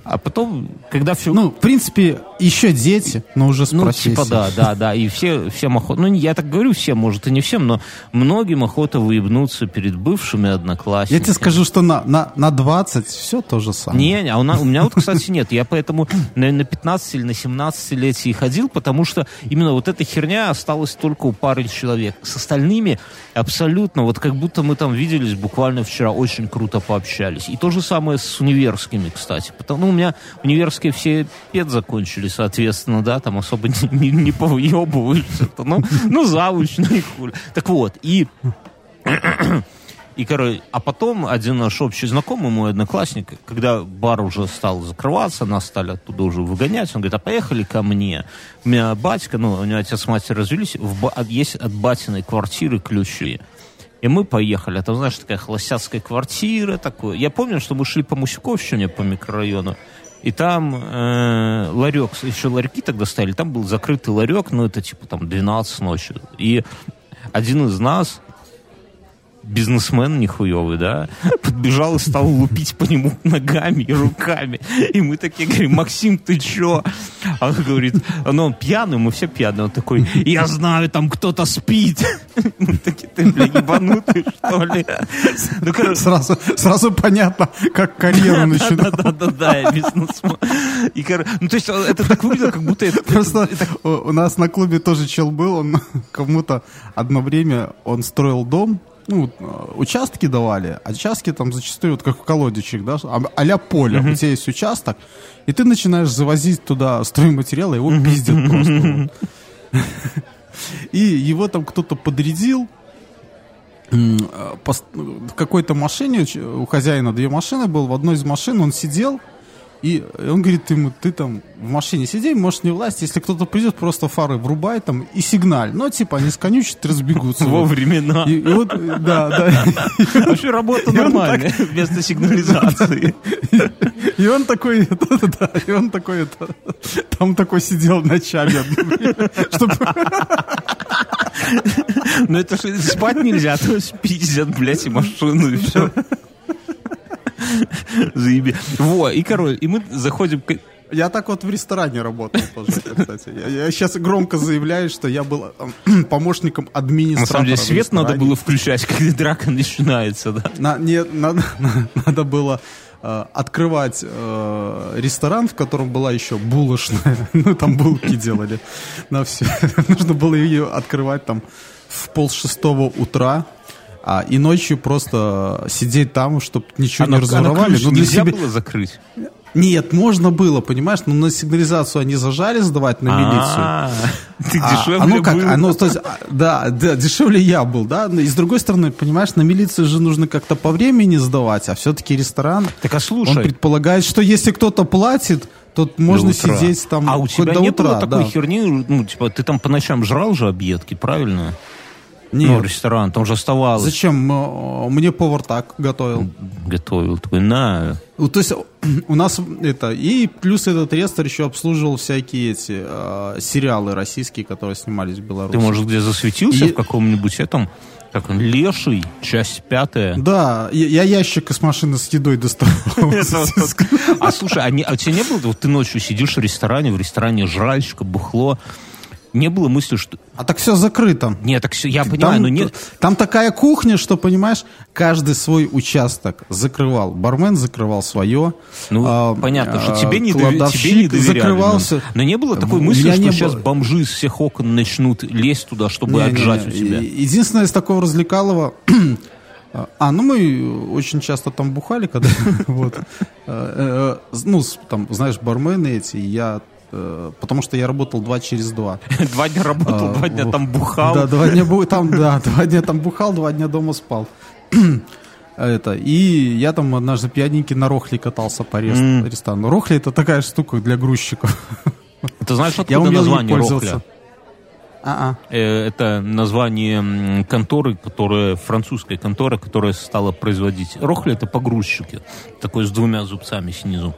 А потом, когда все... Ну, в принципе, еще дети, но уже с Ну, типа, да, да, да. И все, всем охота... Ну, я так говорю всем, может, и не всем, но многим охота выебнуться перед бывшими одноклассниками. Я тебе скажу, что на, на, на 20 все то же самое. Не, не, а у, на- у меня вот, кстати, нет. Я поэтому на, на 15 или на 17 летии ходил, потому что именно вот эта херня осталась только у пары человек. С остальными абсолютно, вот как будто мы там виделись буквально вчера, очень круто пообщались. И то же самое с универскими, кстати. Потому, ну, меня универские все пед закончили, соответственно, да, там особо не, не, не повыебываются. Ну, ну, завуч, и хуй. Так вот, и и, короче, а потом один наш общий знакомый, мой одноклассник, когда бар уже стал закрываться, нас стали оттуда уже выгонять, он говорит, а поехали ко мне. У меня батька, ну, у него отец с матерью развелись, в есть от батиной квартиры ключи. И мы поехали. Там, знаешь, такая холостяцкая квартира. Такое. Я помню, что мы шли по Мусюковщине, по микрорайону. И там э, ларек, еще ларьки тогда стояли, там был закрытый ларек, ну, это типа там 12 ночи. И один из нас, бизнесмен нихуевый, да, подбежал и стал лупить по нему ногами и руками. И мы такие говорим, Максим, ты чё? А он говорит, ну он пьяный, мы все пьяные. Он такой, я знаю, там кто-то спит. Мы такие, ты, бля, ебанутый, что ли? Ну, короче, Сразу, сразу понятно, как карьеру начинал. да-да-да, бизнесмен. И, кор- ну, то есть, это так выглядело, как будто это... Просто у у нас на клубе тоже чел был, он кому-то одно время, он строил дом, ну, э, участки давали, а участки там зачастую, вот как в колодичек, да, а- а-ля поле, у тебя есть участок, и ты начинаешь завозить туда стройматериалы, его пиздят просто. вот. И его там кто-то подрядил, э, в какой-то машине, у хозяина две машины был, в одной из машин он сидел, и он говорит ему, ты там в машине сиди, можешь не власть, если кто-то придет, просто фары врубай там и сигналь. Ну, типа, они сконючат, разбегутся. Во времена. И, и вот, да, да. Вообще работа нормальная, вместо сигнализации. И он такой, да, и он такой, там такой сидел ночами, чтобы Ну это же спать нельзя, а то пиздят, блядь, и машину, и все. Заеби. Во, и, короче, и мы заходим... Я так вот в ресторане работал тоже, кстати. Я, сейчас громко заявляю, что я был эм, помощником администратора. На самом деле свет надо было включать, когда драка начинается, да. На- не, надо, надо было э, открывать э, ресторан, в котором была еще булочная. Ну, там булки делали. На все. Нужно было ее открывать там в пол шестого утра. А, и ночью просто сидеть там, чтобы ничего А не разворовали. Ну, для нельзя себя- было закрыть? Нет, можно было, понимаешь, но на сигнализацию они зажали сдавать на милицию. А, Ты А, дешевле а ну как, а, ну, то есть, да, да, дешевле я был, да. Но И с другой стороны, понимаешь, на милицию же нужно как-то по времени сдавать, а все-таки ресторан, Так а он слушай, предполагает, что если кто-то платит, то можно сидеть там А у тебя до не утра. было такой да. херни, ну, типа, ты там по ночам жрал же объедки, правильно? Нет. Ну, ресторан, там же оставалось. Зачем? М, Мне повар так готовил. Готовил. Такой, на, То есть у нас это... И плюс этот реестр еще обслуживал всякие эти э, сериалы российские, которые снимались в Беларуси. Ты, может, где засветился И- в каком-нибудь этом, как он, Леший, часть пятая? Да, я, я ящик из машины с едой доставал. А слушай, а, а у тебя не было, вот ты ночью сидишь в ресторане, в ресторане жральщика, бухло, не было мысли, что... А так все закрыто. Нет, так все, я понимаю, там, но нет... там такая кухня, что, понимаешь, каждый свой участок закрывал. Бармен закрывал свое. Ну, а, понятно, что а, тебе не, доверя- кладовщик тебе не доверяли. закрывался. Но, но не было такой мысли, что не сейчас было. бомжи из всех окон начнут лезть туда, чтобы Не-не-не. отжать у тебя. Единственное из такого развлекалого, А, А, ну мы очень часто там бухали, когда вот. Э, э, Ну, с- там, знаешь, бармены эти, я э, потому что я работал два через два. Два дня работал, А, два дня там бухал. Да, два дня там, да, два дня там бухал, два дня дома спал. Это. И я там однажды пьяненький на Рохле катался по ресторану. Рохли это такая штука для грузчиков. Ты знаешь, Я откуда умел ей название. Рохля? А-а. Э, Это название конторы, которая, французской конторы, которая стала производить. Рохля это погрузчики. Такой с двумя зубцами снизу.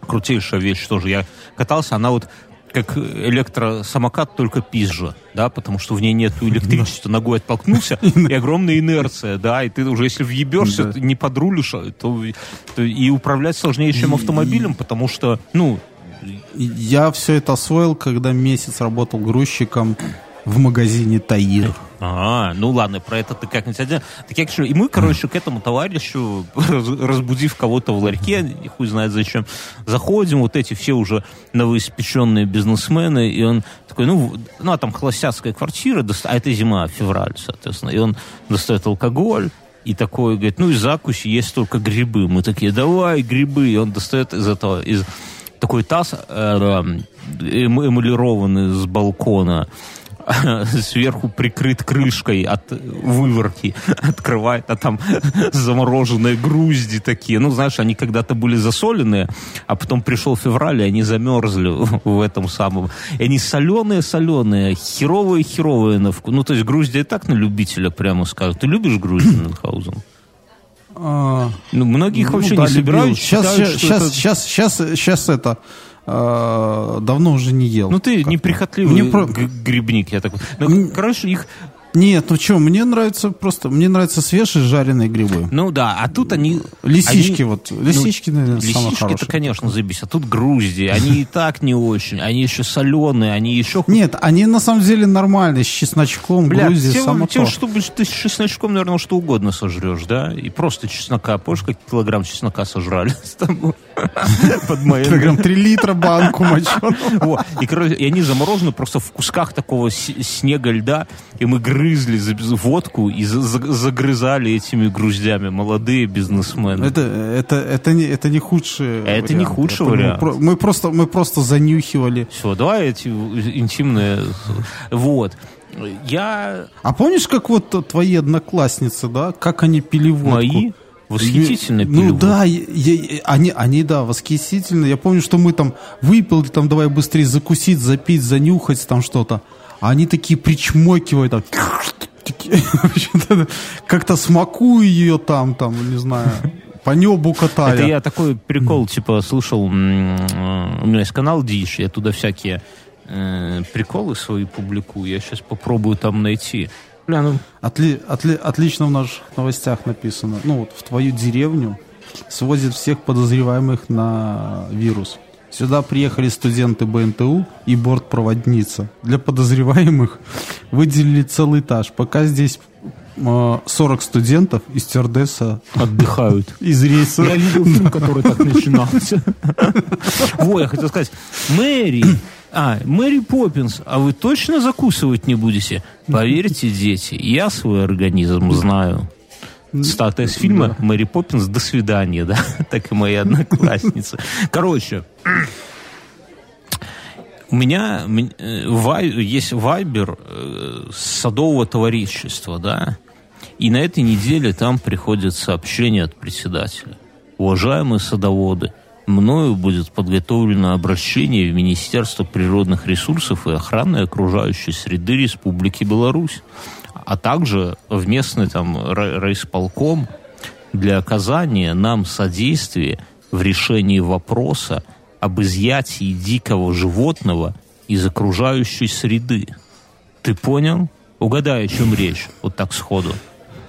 Крутейшая вещь тоже. Я катался, она вот как электросамокат, только пизжа, да, потому что в ней нет электричества, ногой оттолкнулся, и огромная инерция, да, и ты уже, если въебешься, Да. не подрулишь, а то, то и управлять сложнее, чем автомобилем, потому что, ну, Я все это освоил, когда месяц работал грузчиком в магазине Таир. А, ну ладно, про это ты как-нибудь один. Так я, конечно, и мы, короче, к этому товарищу, раз- разбудив кого-то в ларьке, и хуй знает зачем, заходим, вот эти все уже новоиспеченные бизнесмены, и он такой, ну, ну, а там холостяцкая квартира, а это зима, февраль, соответственно, и он достает алкоголь, и такой говорит, ну, из закуси есть только грибы. Мы такие, давай грибы. И он достает из этого, из такой таз э, эм- эмалированный с балкона, сверху прикрыт крышкой от выворки, открывает, а там замороженные грузди такие. Ну, знаешь, они когда-то были засоленные, а потом пришел февраль, и они замерзли в этом самом. И они соленые-соленые, херовые-херовые на вкус. Ну, то есть грузди и так на любителя, прямо скажут. Ты любишь грузди, Мюнхгаузен? А, Ну, многие их ну вообще да, не собирают. Сейчас, считают, сейчас, сейчас, сейчас, сейчас это а, давно уже не ел. Ну, ты неприхотливый Мне про- грибник, я такой. Ну, М. короче, их Нет, ну что, мне нравится просто, мне нравятся свежие жареные грибы. Ну да, а тут они... Лисички они- вот, лисички, наверное, самые Лисички-то, хорошие. конечно, заебись. А тут грузди. Они и так не очень. Они еще соленые, они еще... Нет, они на самом деле нормальные, с чесночком, Бля, Грузия, тем, само тем, то. что блядь, ты с чесночком, наверное, что угодно сожрешь, да? И просто чеснока. Помнишь, как килограмм чеснока сожрали с тобой? Под моей... Килограмм 3 литра банку моченого. И, короче, и они заморожены просто в кусках такого снега льда, и мы грызли водку и за- за- загрызали этими груздями молодые бизнесмены. Это, это, это, не, это не худший Это не худший вариант. Мы просто, мы просто занюхивали. Все, давай эти интимные... Вот. Я... А помнишь, как вот твои одноклассницы, да, как они пили водку? Мои восхитительно Ну да, я- я- они, они, да, восхитительно. Я помню, что мы там выпили, там давай быстрее закусить, запить, занюхать там что-то. А они такие причмокивают, там, как-то смакую ее там, там, не знаю, по небу катая. Это я такой прикол, типа, слышал, м, э, у меня есть канал Диш, я туда всякие э, приколы свои публикую, я сейчас попробую там найти. Бля, ну, Отли- отли- отлично в наших новостях написано. Ну вот в твою деревню свозят всех подозреваемых на вирус. Сюда приехали студенты БНТУ и бортпроводница. Для подозреваемых выделили целый этаж. Пока здесь э, 40 студентов и стюардесса отдыхают. из рейса. Я видел фильм, который так начинался. Во, я хотел сказать, Мэри, а, Мэри Поппинс, а вы точно закусывать не будете? Поверьте, дети, я свой организм знаю. Цитата из фильма «Мэри Поппинс, до свидания», да? Так и мои одноклассницы. Короче, у меня э, вай- есть вайбер э, садового товарищества, да? И на этой неделе там приходит сообщение от председателя. Уважаемые садоводы, мною будет подготовлено обращение в Министерство природных ресурсов и охраны окружающей среды Республики Беларусь, а также в местный там рай- райисполком для оказания нам содействия в решении вопроса об изъятии дикого животного из окружающей среды. Ты понял? Угадай, о чем речь, вот так сходу.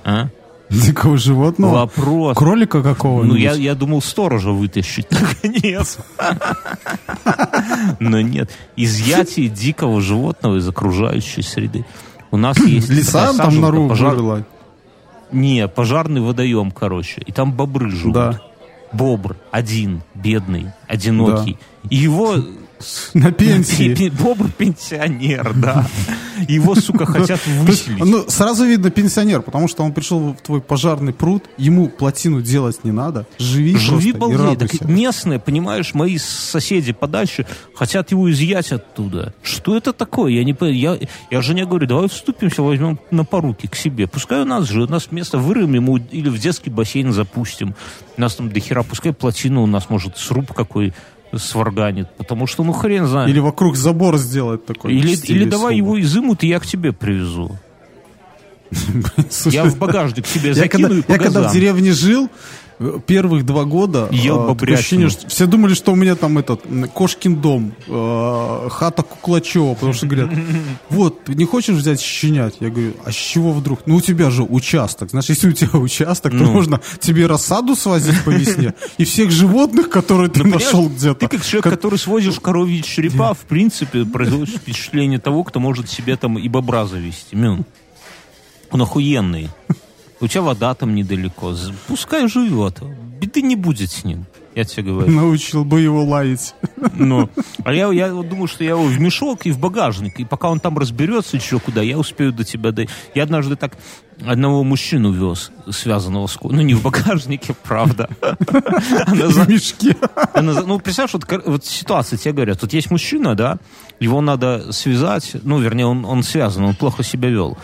А? Дикого животного. Вопрос. Кролика какого Ну, я, я думал сторожа вытащить, наконец. Но нет. Изъятие дикого животного из окружающей среды. У нас есть Лиса такая там нору пожар-. Не, пожарный водоем, короче. И там бобры живут. Да. Бобр один, бедный, одинокий. И его На пенсии. Бобр пенсионер, да. его, сука, хотят выселить. Ну, сразу видно пенсионер, потому что он пришел в твой пожарный пруд, ему плотину делать не надо. Живи, Живи, просто и балдей. радуйся. Так местные, понимаешь, мои соседи подальше хотят его изъять оттуда. Что это такое? Я не. Я, я жене говорю, давай вступимся, возьмем на поруки к себе. Пускай у нас же, у нас место вырыем ему или в детский бассейн запустим. У нас там до хера, пускай плотину у нас, может, сруб какой сварганит. Потому что, ну, хрен знает. Или вокруг забор сделать такой. Или, или давай его изымут, и я к тебе привезу. Слушай, Я в багажник себе Я закину когда, я когда в деревне жил, первых два года Ел э, такое бобрятину. ощущение, что все думали, что у меня там этот кошкин дом, э, хата Куклачева, потому что говорят, вот, ты не хочешь взять щенять? Я говорю, а с чего вдруг? Ну, у тебя же участок. Значит, если у тебя участок, то Ну. можно тебе рассаду свозить по весне и всех животных, которые ты Понимаешь, нашел где-то. Ты как человек, который свозишь коровьи черепа, в принципе, производишь впечатление того, кто может себе там и бобра завести. Мин. Он охуенный. У тебя вода там недалеко. Пускай живет. Беды не будет с ним. Я тебе говорю. Научил бы его лаять. Ну, а я, я думаю, что я его в мешок и в багажник. И пока он там разберется, еще куда, я успею до тебя дойти. Я однажды так одного мужчину вез, связанного с... Ну, не в багажнике, правда. В мешке. Ну, представляешь, вот, ситуация, тебе говорят, тут есть мужчина, да, его надо связать, ну, вернее, он связан, он плохо себя вел,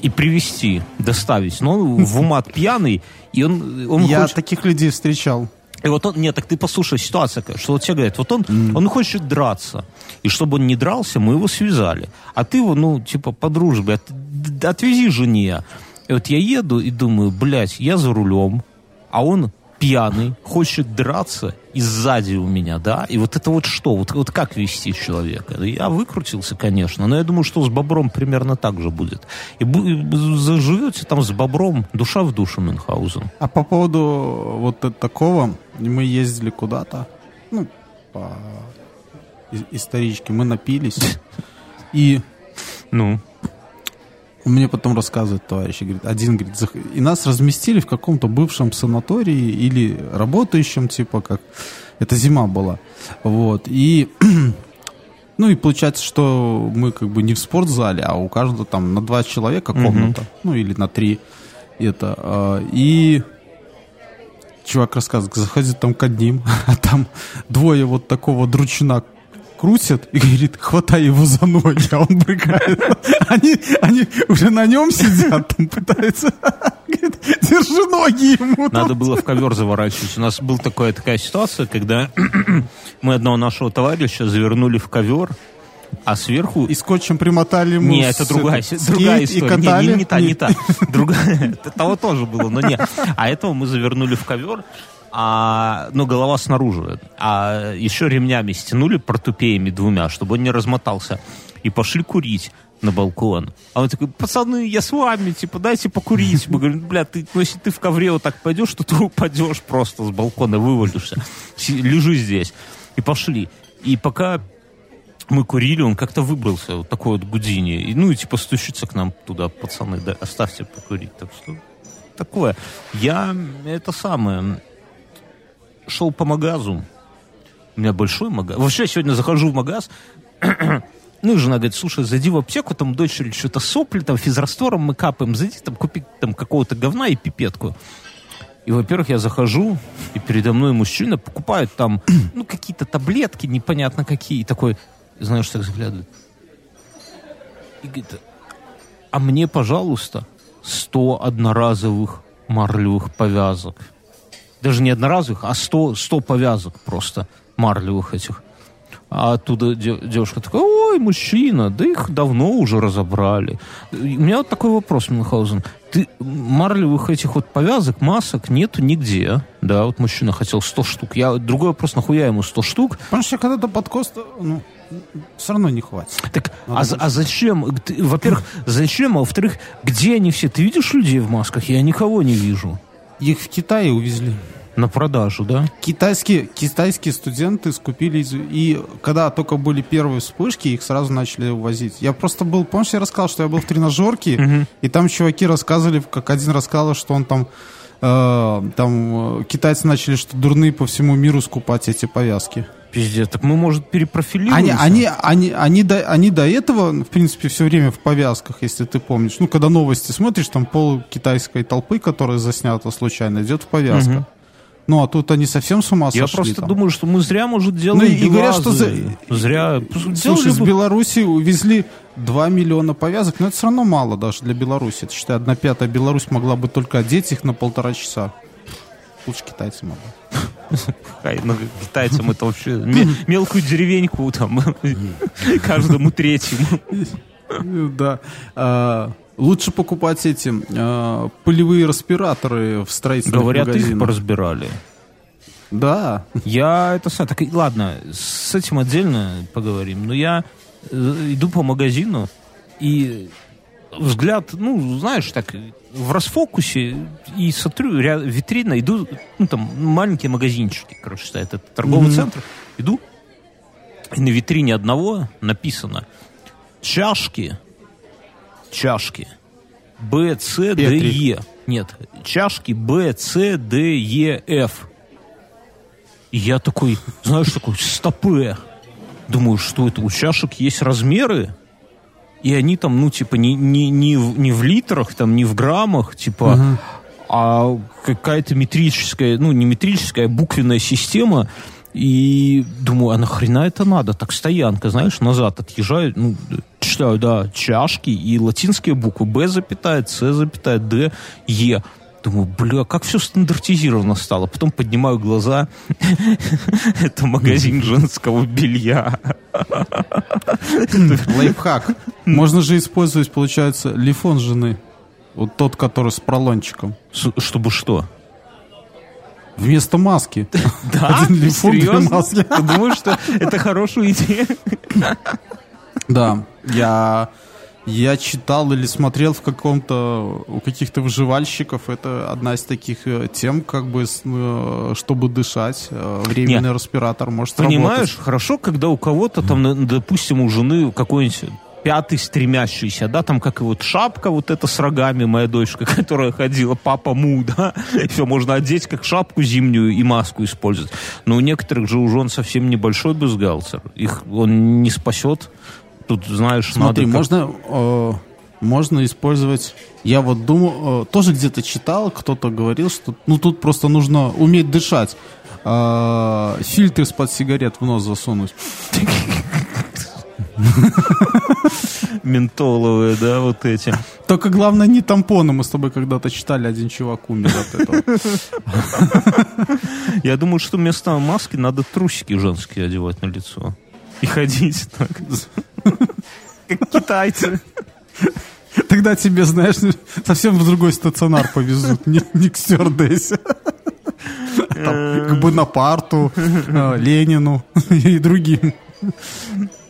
и привести, доставить. Но он в умат пьяный, и он, он Я хочет... таких людей встречал. И вот он, нет, так ты послушай, ситуация, что вот тебе говорят, вот он, он хочет драться, и чтобы он не дрался, мы его связали. А ты его, ну, типа, по дружбе, от- отвези жене. И вот я еду и думаю, блядь, я за рулем, а он пьяный, хочет драться, и сзади у меня, да? И вот это вот что? Вот, вот как вести человека? Я выкрутился, конечно, но я думаю, что с бобром примерно так же будет. И и заживете там с бобром душа в душу Мюнхгаузен. А по поводу вот такого, мы ездили куда-то, ну, по историчке, мы напились, и Ну, мне потом рассказывает товарищ, говорит, один, говорит, зах- и нас разместили в каком-то бывшем санатории или работающем, типа, как, это зима была, вот, и, ну, и получается, что мы как бы не в спортзале, а у каждого там на два человека комната, ну, или на три, это, а, и чувак рассказывает, заходит там к одним, а там двое вот такого дручина крутят и говорит, хватай его за ноги, а он брыкает. Они, они уже на нем сидят, там пытаются. Говорит, держи ноги ему. Надо было в ковер заворачивать. У нас была такая, такая ситуация, когда мы одного нашего товарища завернули в ковер, а сверху... И скотчем примотали ему Не, с- это другая, этот, другая история. Не, не, не та, не та. Другая. Того тоже было, но не. А этого мы завернули в ковер, а, ну, голова снаружи. А еще ремнями стянули портупеями двумя, чтобы он не размотался. И пошли курить на балкон. А он такой, пацаны, я с вами, типа, дайте покурить. Мы говорим, бля, ты, ну, если ты в ковре вот так пойдешь, то ты упадешь просто с балкона, вывалишься. Лежи здесь. И пошли. И пока мы курили, он как-то выбрался, вот такой вот Гудини. И, ну, и типа стучится к нам туда, пацаны, да, оставьте покурить. Так что такое. Я это самое шел по магазу. У меня большой магаз. Вообще, сегодня захожу в магаз, ну, и жена говорит, слушай, зайди в аптеку, там дочери что-то сопли, там физраствором мы капаем, зайди там купи там какого-то говна и пипетку. И, во-первых, я захожу, и передо мной мужчина покупает там, ну, какие-то таблетки, непонятно какие, и такой, знаешь, так взглядывает. И говорит, а мне, пожалуйста, 100 одноразовых марлевых повязок. Даже не одноразовых, а 100, 100 повязок просто марлевых этих. А оттуда де- девушка такая, ой, мужчина, да их давно уже разобрали. У меня вот такой вопрос, Мюнхгаузен. Ты марлевых этих вот повязок, масок нету нигде. Да, вот мужчина хотел 100 штук. Я, другой вопрос, нахуя ему 100 штук? Потому что когда-то под кост, ну, все равно не хватит. Так, Надо а, за- а зачем? Во-первых, зачем? А во-вторых, где они все? Ты видишь людей в масках? Я никого не вижу. Их в Китае увезли. На продажу, да? Китайские, китайские студенты скупили, и когда только были первые вспышки, их сразу начали увозить. Я просто был, помнишь, я рассказал, что я был в тренажерке, и там чуваки рассказывали, как один рассказал, что он там, э, там э, китайцы начали, что дурные по всему миру скупать эти повязки. Пиздец, так мы, может, Они, перепрофилируемся? они, они, они, до, они до этого, в принципе, все время в повязках, если ты помнишь. Ну, когда новости смотришь, там пол китайской толпы, которая заснята случайно, идет в повязках. Мгм. Ну, а тут они совсем с ума Я сошли. просто там. думаю, что мы зря, может, делаем Ну, и говорят, что белазы. Зря. Слушай, с Беларуси увезли 2 миллиона повязок, но это все равно мало даже для Беларуси. Это, считай, одна пятая Беларусь могла бы только одеть их на полтора часа. Лучше китайцы могут. Ну, китайцам это вообще ме- мелкую деревеньку там каждому третьему. Да. А, Лучше покупать эти а, пылевые респираторы в строительных Говорят, их поразбирали. Да. Я это сам, так, и ладно, с этим отдельно поговорим, но я э, иду по магазину и взгляд, ну, знаешь, так, в расфокусе и смотрю, ря- витрина, иду, ну, там, маленькие магазинчики, короче, стоят, это торговый Мгм. центр, иду, и на витрине одного написано чашки, чашки, Б, С, Д. Е. Нет, чашки Б, С, Д, Е, Ф. И я такой, знаешь, такой, стопе. Думаю, что это, у чашек есть размеры? И они там, ну, типа, не, не, не, в, не в литрах, там, не в граммах, типа, а какая-то метрическая, ну, не метрическая, а буквенная система. И думаю, а нахрена это надо? Так стоянка, знаешь, назад отъезжаю, ну, читаю, да, чашки и латинские буквы Б запятая, С запятая, Д, Е. Думаю, бля, как все стандартизировано стало. Потом поднимаю глаза. Это магазин женского белья. Лайфхак. Можно же использовать, получается, лифон жены. Вот тот, который с пролончиком. Чтобы что? Вместо маски. Да? Один лифон, две Серьезно? маски. Ты думаешь, что это хорошая идея? Да, я, я читал или смотрел в каком-то, у каких-то выживальщиков, это одна из таких э, тем, как бы, э, чтобы дышать, э, временный респиратор может Понимаешь, сработать. хорошо, когда у кого-то там, допустим, у жены какой-нибудь пятый стремящийся, да, там как и вот шапка вот эта с рогами, моя дочка, которая ходила, папа му, да, все можно одеть как шапку зимнюю и маску использовать. Но у некоторых же у жен совсем небольшой бюстгальтер, их он не спасет. Тут, знаешь, Смотри, надо как- можно, э, можно использовать... Я вот думал, э, тоже где-то читал, кто-то говорил, что ну тут просто нужно уметь дышать. Э, фильтр из-под сигарет в нос засунуть. ментоловые, да, вот эти. Только главное не тампоны. Мы с тобой когда-то читали, один чувак умер от этого. Я думаю, что вместо маски надо трусики женские одевать на лицо. И ходить так. Как китайцы. Тогда тебе, знаешь, совсем в другой стационар повезут, не, не к стюардессе. Там, к Бонапарту, э, Ленину и другим.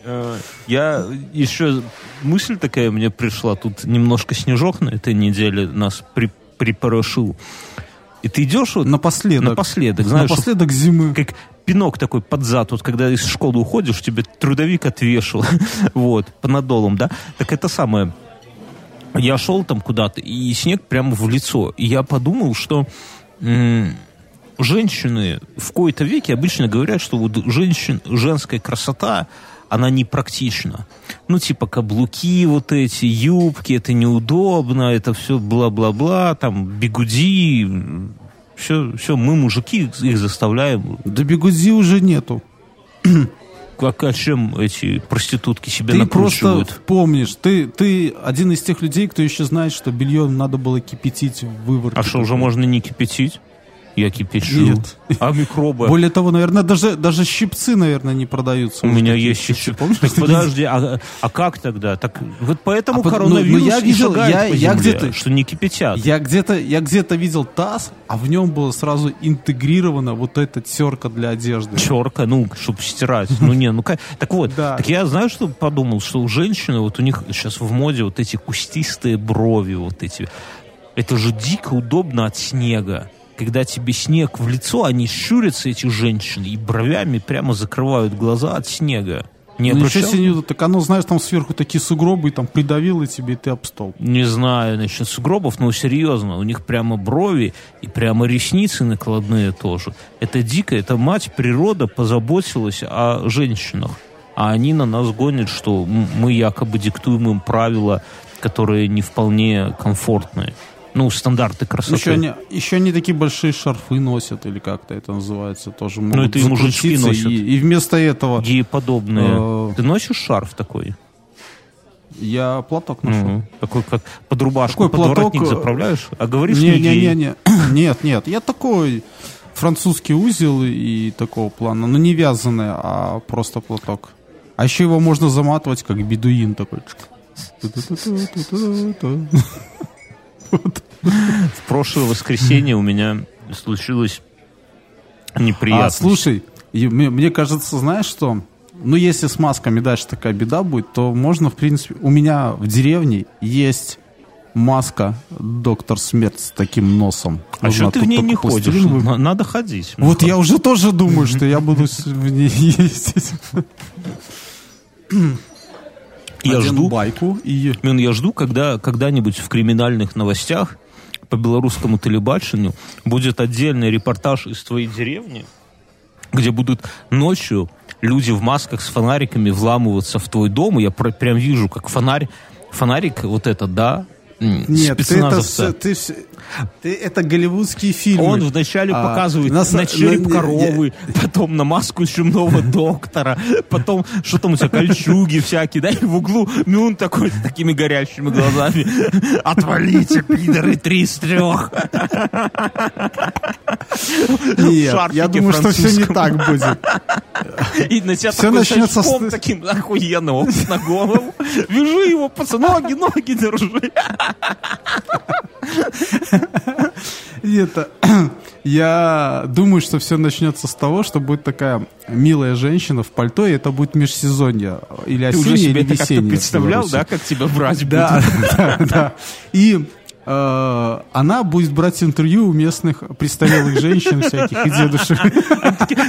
Э, Я еще мысль такая мне пришла. Тут немножко снежок на этой неделе нас при, припорошил. И ты идешь вот Напоследок. напоследок, знаешь, Напоследок зимы. как пинок такой под зад, вот когда из школы уходишь, тебе трудовик отвешал, вот, по надолам, да, так это самое, я шел там куда-то, и снег прямо в лицо, и я подумал, что женщины в кои-то веке обычно говорят, что вот женщин, женская красота, она непрактична. Ну, типа каблуки вот эти, юбки, это неудобно, это все бла-бла-бла, там, бигуди, все, все, мы, мужики, их заставляем. Да бегуди уже нету. Как, а чем эти проститутки себе Ты просто накручивают? помнишь, ты, ты один из тех людей, кто еще знает, что белье надо было кипятить в выворке. А что, уже можно не кипятить? Я кипячу. Нет. А микробы? Более того, наверное, даже, даже щипцы, наверное, не продаются. У меня есть щипцы. Так подожди, а, а как тогда? Так вот поэтому А ну, коронавирус ну, я видел, я- я где-то- что не кипятят. Я где-то, я где-то видел таз, а в нем было сразу интегрировано вот эта терка для одежды. Черка, ну, чтобы стирать. Ну, не, ну. Так вот, так я знаю, что подумал, что у женщины, вот у них сейчас в моде вот эти кустистые брови, вот эти. Это же дико удобно от снега. Когда тебе снег в лицо, они щурятся, эти женщины, и бровями прямо закрывают глаза от снега. Не Ну, себе, не- так оно, знаешь, там сверху такие сугробы, и там придавило тебе, и ты об стол. Не знаю насчет сугробов, но серьезно, у них прямо брови и прямо ресницы накладные тоже. Это дико, это мать природа позаботилась о женщинах. А они на нас гонят, что мы якобы диктуем им правила, которые не вполне комфортные. Ну, стандарты красоты. Еще они, еще они такие большие шарфы носят, или как-то это называется, тоже могут Ну, это и мужички носят. И, и вместо этого Гееподобные. Э. Ты носишь шарф такой? я платок ношу. Мгм. Такой, как под рубашку, Такой под платок, воротник э, заправляешь? А говоришь, Не, не, не, не, не. Нет, нет. Я такой французский узел и такого плана. Но не вязаный, а просто платок. А еще его можно заматывать, как бедуин такой. В прошлое воскресенье у меня случилось неприятно. А, слушай, мне, мне кажется, знаешь что? Ну, если с масками дальше такая беда будет, то можно, в принципе... У меня в деревне есть маска Доктор Смерть с таким носом. А что ты в ней не ходишь? На- Надо ходить. Вот я уже тоже думаю, что я буду в ней ездить. Я Одену жду, байку и... Мен, я жду, когда когда-нибудь в криминальных новостях по белорусскому телебачению будет отдельный репортаж из твоей деревни, где будут ночью люди в масках с фонариками вламываться в твой дом. И я прям вижу, как фонарь, фонарик вот этот, да, Нет, ты это, ты, ты это голливудские фильмы. Он вначале А, показывает на на, череп на- коровы, потом на маску чумного доктора, потом что там у тебя, кольчуги всякие, да, и в углу Мюн такой с такими горящими глазами. Отвалите, пидоры, три из трех. Нет, я думаю, что все не так будет. И на тебя такой начнется с- таким охуенным на голову. Вяжи его, пацан, ноги, ноги держи. Это, я думаю, что все начнется с того, что будет такая милая женщина в пальто, и это будет межсезонье. Или Ты осеннее, или весеннее. в представлял, да, как тебя брать Да, да, да. И она будет брать интервью у местных престарелых женщин всяких и дедушек.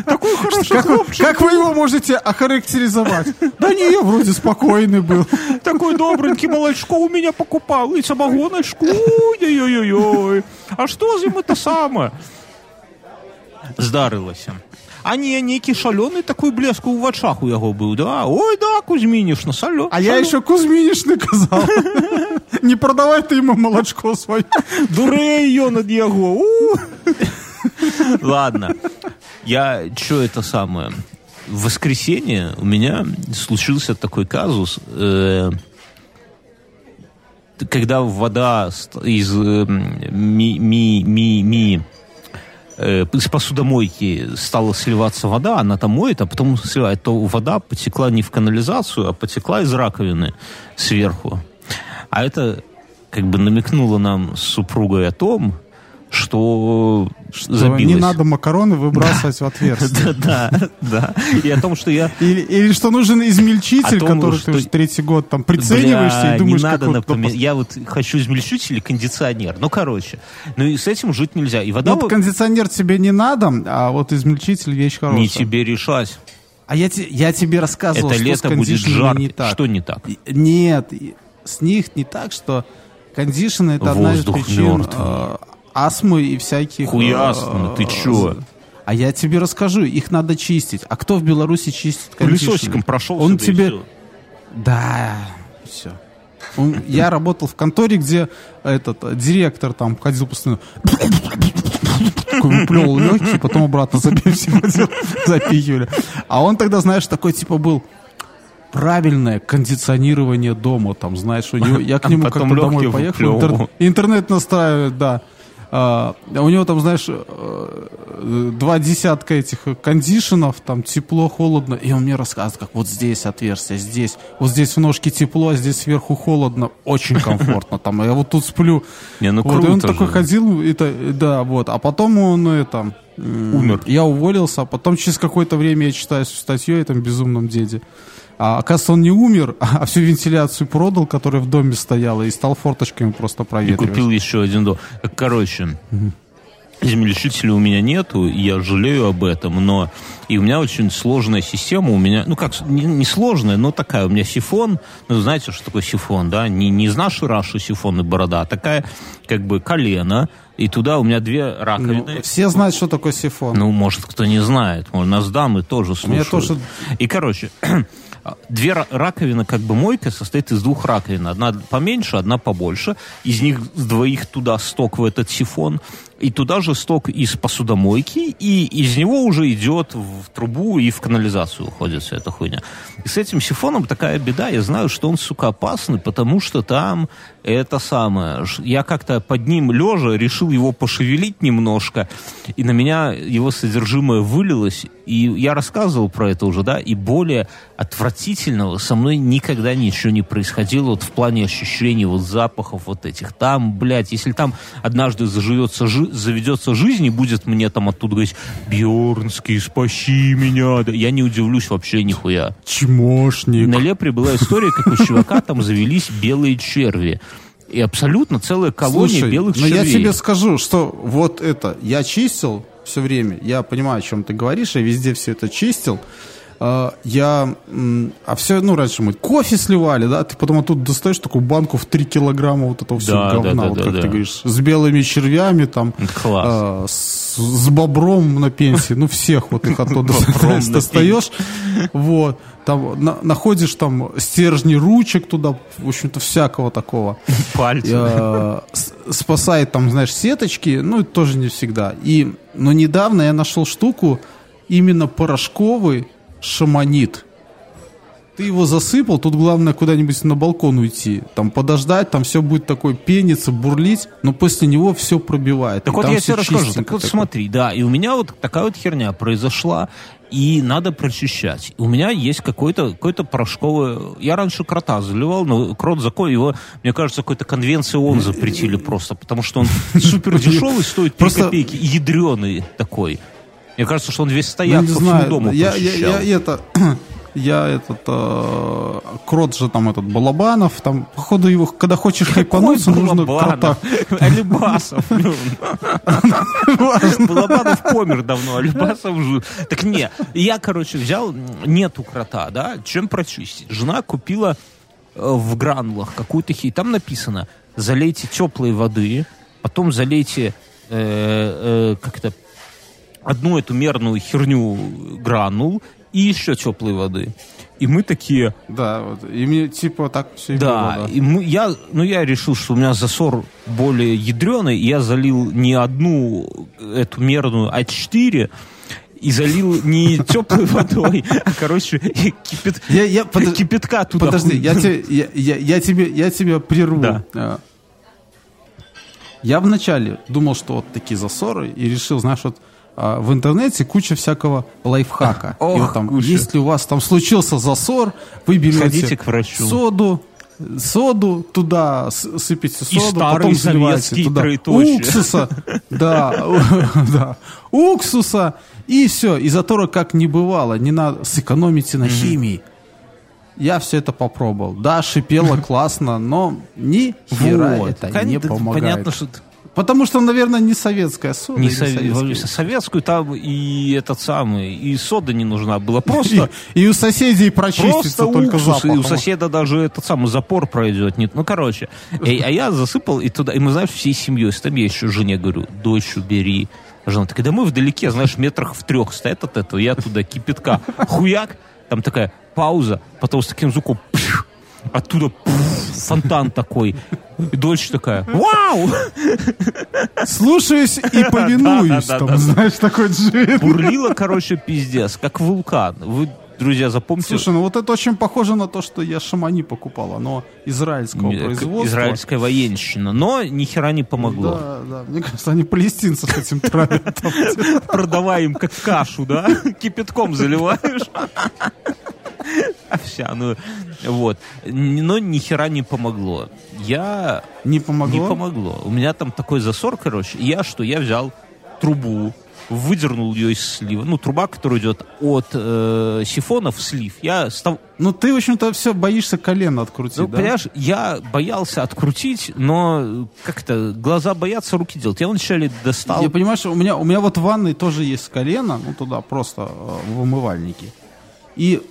Такой хороший Как вы, хлопчик. как вы его можете охарактеризовать? Да не, я вроде спокойный был. Такой добренький молочко у меня покупал, и самогоночку, ой-ой-ой-ой. А что з ним это самое? Здарилося. А не, некий шаленый такой блеск у вачах у яго быў, да? Ой, да, Кузьминишна, салё. А я еще Кузьминишны казал. Не продавай ты ему молочко свое. Дурей ён ад яго. Ладно. Я, что это самое? В воскресенье у меня случился такой казус. э, когда вода из э, ми, ми, ми, ми, э, из посудомойки стала сливаться вода, она там моет, а потом сливает, то вода потекла не в канализацию, а потекла из раковины сверху. А это как бы намекнуло нам с супругой о том, что, забилось. не надо макароны выбрасывать в отверстие. Да, да, да. И о том, что я Или, или что нужен измельчитель, том, который что- ты уже третий год там прицениваешься Бля, и думаешь, не надо вот... напоминать. Я вот хочу измельчитель и кондиционер. Ну, короче. Ну, и с этим жить нельзя. И вода Вот кондиционер тебе не надо, а вот измельчитель вещь хорошая. не тебе решать. А я, те- я тебе рассказывал, Это что лето с будет жарко. не так. Что не так? Нет, с них не так, что кондишн это одна из Воздух причин мертвый. Э, астмы и всяких... Хуясно, э, ты чё? А я тебе расскажу, их надо чистить. А кто в Беларуси чистит кондишнеры? Пылесосиком прошел. Он тебе... Да, все. Я работал в конторе, где этот э, директор там ходил постоянно такой выплевывал легкие, потом обратно запихивали. А он тогда, знаешь, такой типа был правильное кондиционирование дома, там, знаешь, у него, я к А нему как-то домой поехал, интер- интернет настраивает, да. А, у него там, знаешь, э, два десятка этих кондишенов, там тепло, холодно, и он мне рассказывает, как вот здесь отверстие, здесь, вот здесь в ножке тепло, а здесь сверху холодно, очень комфортно, там, а я вот тут сплю. Не, ну Вот, и он круто такой же. ходил, это, да, вот, а потом он, это, Умер. Я уволился, а потом через какое-то время я читаю статью о этом безумном деде. А, оказывается, он не умер, а всю вентиляцию продал, которая в доме стояла, и стал форточками просто И проветривать. купил еще один дом. Короче, измельчителя у меня нету, и я жалею об этом, но и у меня очень сложная система, у меня, ну как, не, не сложная, но такая, у меня сифон, ну знаете, что такое сифон, да, не, не из нашей Раши сифон и борода, а такая, как бы, колено, и туда у меня две раковины. Ну, все знают, что такое сифон. Ну, может, кто не знает, может, нас дамы тоже слушают. тоже... И, короче, две раковины, как бы мойка, состоит из двух раковин. Одна поменьше, одна побольше. Из них с двоих туда сток в этот сифон и туда же сток из посудомойки, и из него уже идет в трубу и в канализацию уходит вся эта хуйня. И с этим сифоном такая беда, я знаю, что он, сука, опасный, потому что там это самое. Я как-то под ним лежа решил его пошевелить немножко, и на меня его содержимое вылилось, и я рассказывал про это уже, да, и более отвратительного со мной никогда ничего не происходило вот в плане ощущений вот запахов вот этих. Там, блядь, если там однажды заживется жи заведется жизнь и будет мне там оттуда говорить «Бьернский, спаси меня!» Я не удивлюсь вообще нихуя. Чмошник. На Лепре была история, как у чувака там завелись белые черви. И абсолютно целая колония Слушай, белых но червей. я тебе скажу, что вот это, я чистил все время, я понимаю, о чем ты говоришь, я везде все это чистил, я, а все, ну, раньше мы кофе сливали, да, ты потом оттуда достаешь такую банку в 3 килограмма вот этого всего Да, говна, да, вот да, как да. ты говоришь, с белыми червями там, Класс. а, с, с бобром на пенсии, ну, всех вот их оттуда достаешь, вот, там на- находишь там стержни ручек туда, в общем-то, всякого такого. Пальцы. Э, спасает там, знаешь, сеточки, ну, это тоже не всегда. И, но недавно я нашел штуку именно порошковый шаманит. Ты его засыпал, тут главное куда-нибудь на балкон уйти, там подождать, там все будет такое пениться, бурлить, но после него все пробивает. Так вот там я тебе расскажу. Так вот такое. смотри, да, и у меня вот такая вот херня произошла, и надо прочищать. У меня есть какой-то какой порошковый... Я раньше крота заливал, но крот закон, его, мне кажется, какой-то конвенции ООН запретили просто, потому что он супер дешевый, стоит 3 Просто- копейки, ядреный такой. Мне кажется, что он весь Ну, стояк не по всему знаю, дому я, я, я это, я этот, э, крот же там этот, Балабанов, там, походу его, когда хочешь хайпануться, нужно крота. Алибасов. Балабанов помер давно, Алибасов жив. Так не, я, короче, взял, нету крота, да, чем прочистить? Жена купила э, в гранулах какую-то хи, там написано, залейте теплой воды, потом залейте э, э, как-то одну эту мерную херню гранул и еще теплой воды. И мы такие, Да, вот, и мне типа так все и да, было, да. и мы, я, ну я решил, что у меня засор более ядреный, и я залил не одну эту мерную, а четыре, и залил не теплой водой, а, короче, кипят, Я, я, подо- кипятка туда. Подожди, я, тебе, я, я, я тебе, я тебя прерву. Да. А, Я вначале думал, что вот такие засоры, и решил, знаешь, вот в интернете куча всякого лайфхака. Ох, и вот там, куча. если у вас там случился засор, вы берете Сходите к врачу. соду, соду туда сыпите И соду, старые потом заливаете туда троеточие. уксуса, да, да, уксуса, и все. И затора как не бывало, не надо, сэкономите на химии. Я все это попробовал. Да, шипело классно, но ни хера это не помогает. Понятно, что Потому что, наверное, не советская сода. не сове- советский. советскую там и этот самый, и сода не нужна была. Просто И, и у соседей прочистится Просто только уксус, и у соседа даже этот самый запор пройдет. Нет, ну, короче. И- а я засыпал, и туда, и мы, знаешь, всей семьей, там я еще жене говорю, дочь убери. Жена такая, да мы вдалеке, знаешь, метрах в трех стоят от этого, я туда кипятка. Хуяк, там такая пауза, потом с таким звуком пш, оттуда фонтан такой. И дочь такая, вау! Слушаюсь и повинуюсь. Там, знаешь, такой джин. Бурлила, короче, пиздец, как вулкан. Вы, друзья, запомните, Слушай, ну вот это очень похоже на то, что я шамани покупал. Оно израильского э, производства. израильская военщина. Но ни хера не помогло. Да, да. Мне кажется, они палестинцев этим травят. продавай им как кашу, да? Кипятком заливаешь. Овсяную. Вот. Но ни хера не помогло. Я... Не помогло? Не помогло. У меня там такой засор, короче. Я что? Я взял трубу, выдернул ее из слива. Ну, труба, которая идет от э, сифона в слив. Я став... Ну, ты, в общем-то, все боишься колено открутить, Ну, да? понимаешь, я боялся открутить, но как-то глаза боятся, руки делать. Я вначале достал... Я понимаешь, у меня, у меня вот в ванной тоже есть колено, ну туда просто э, в умывальнике. И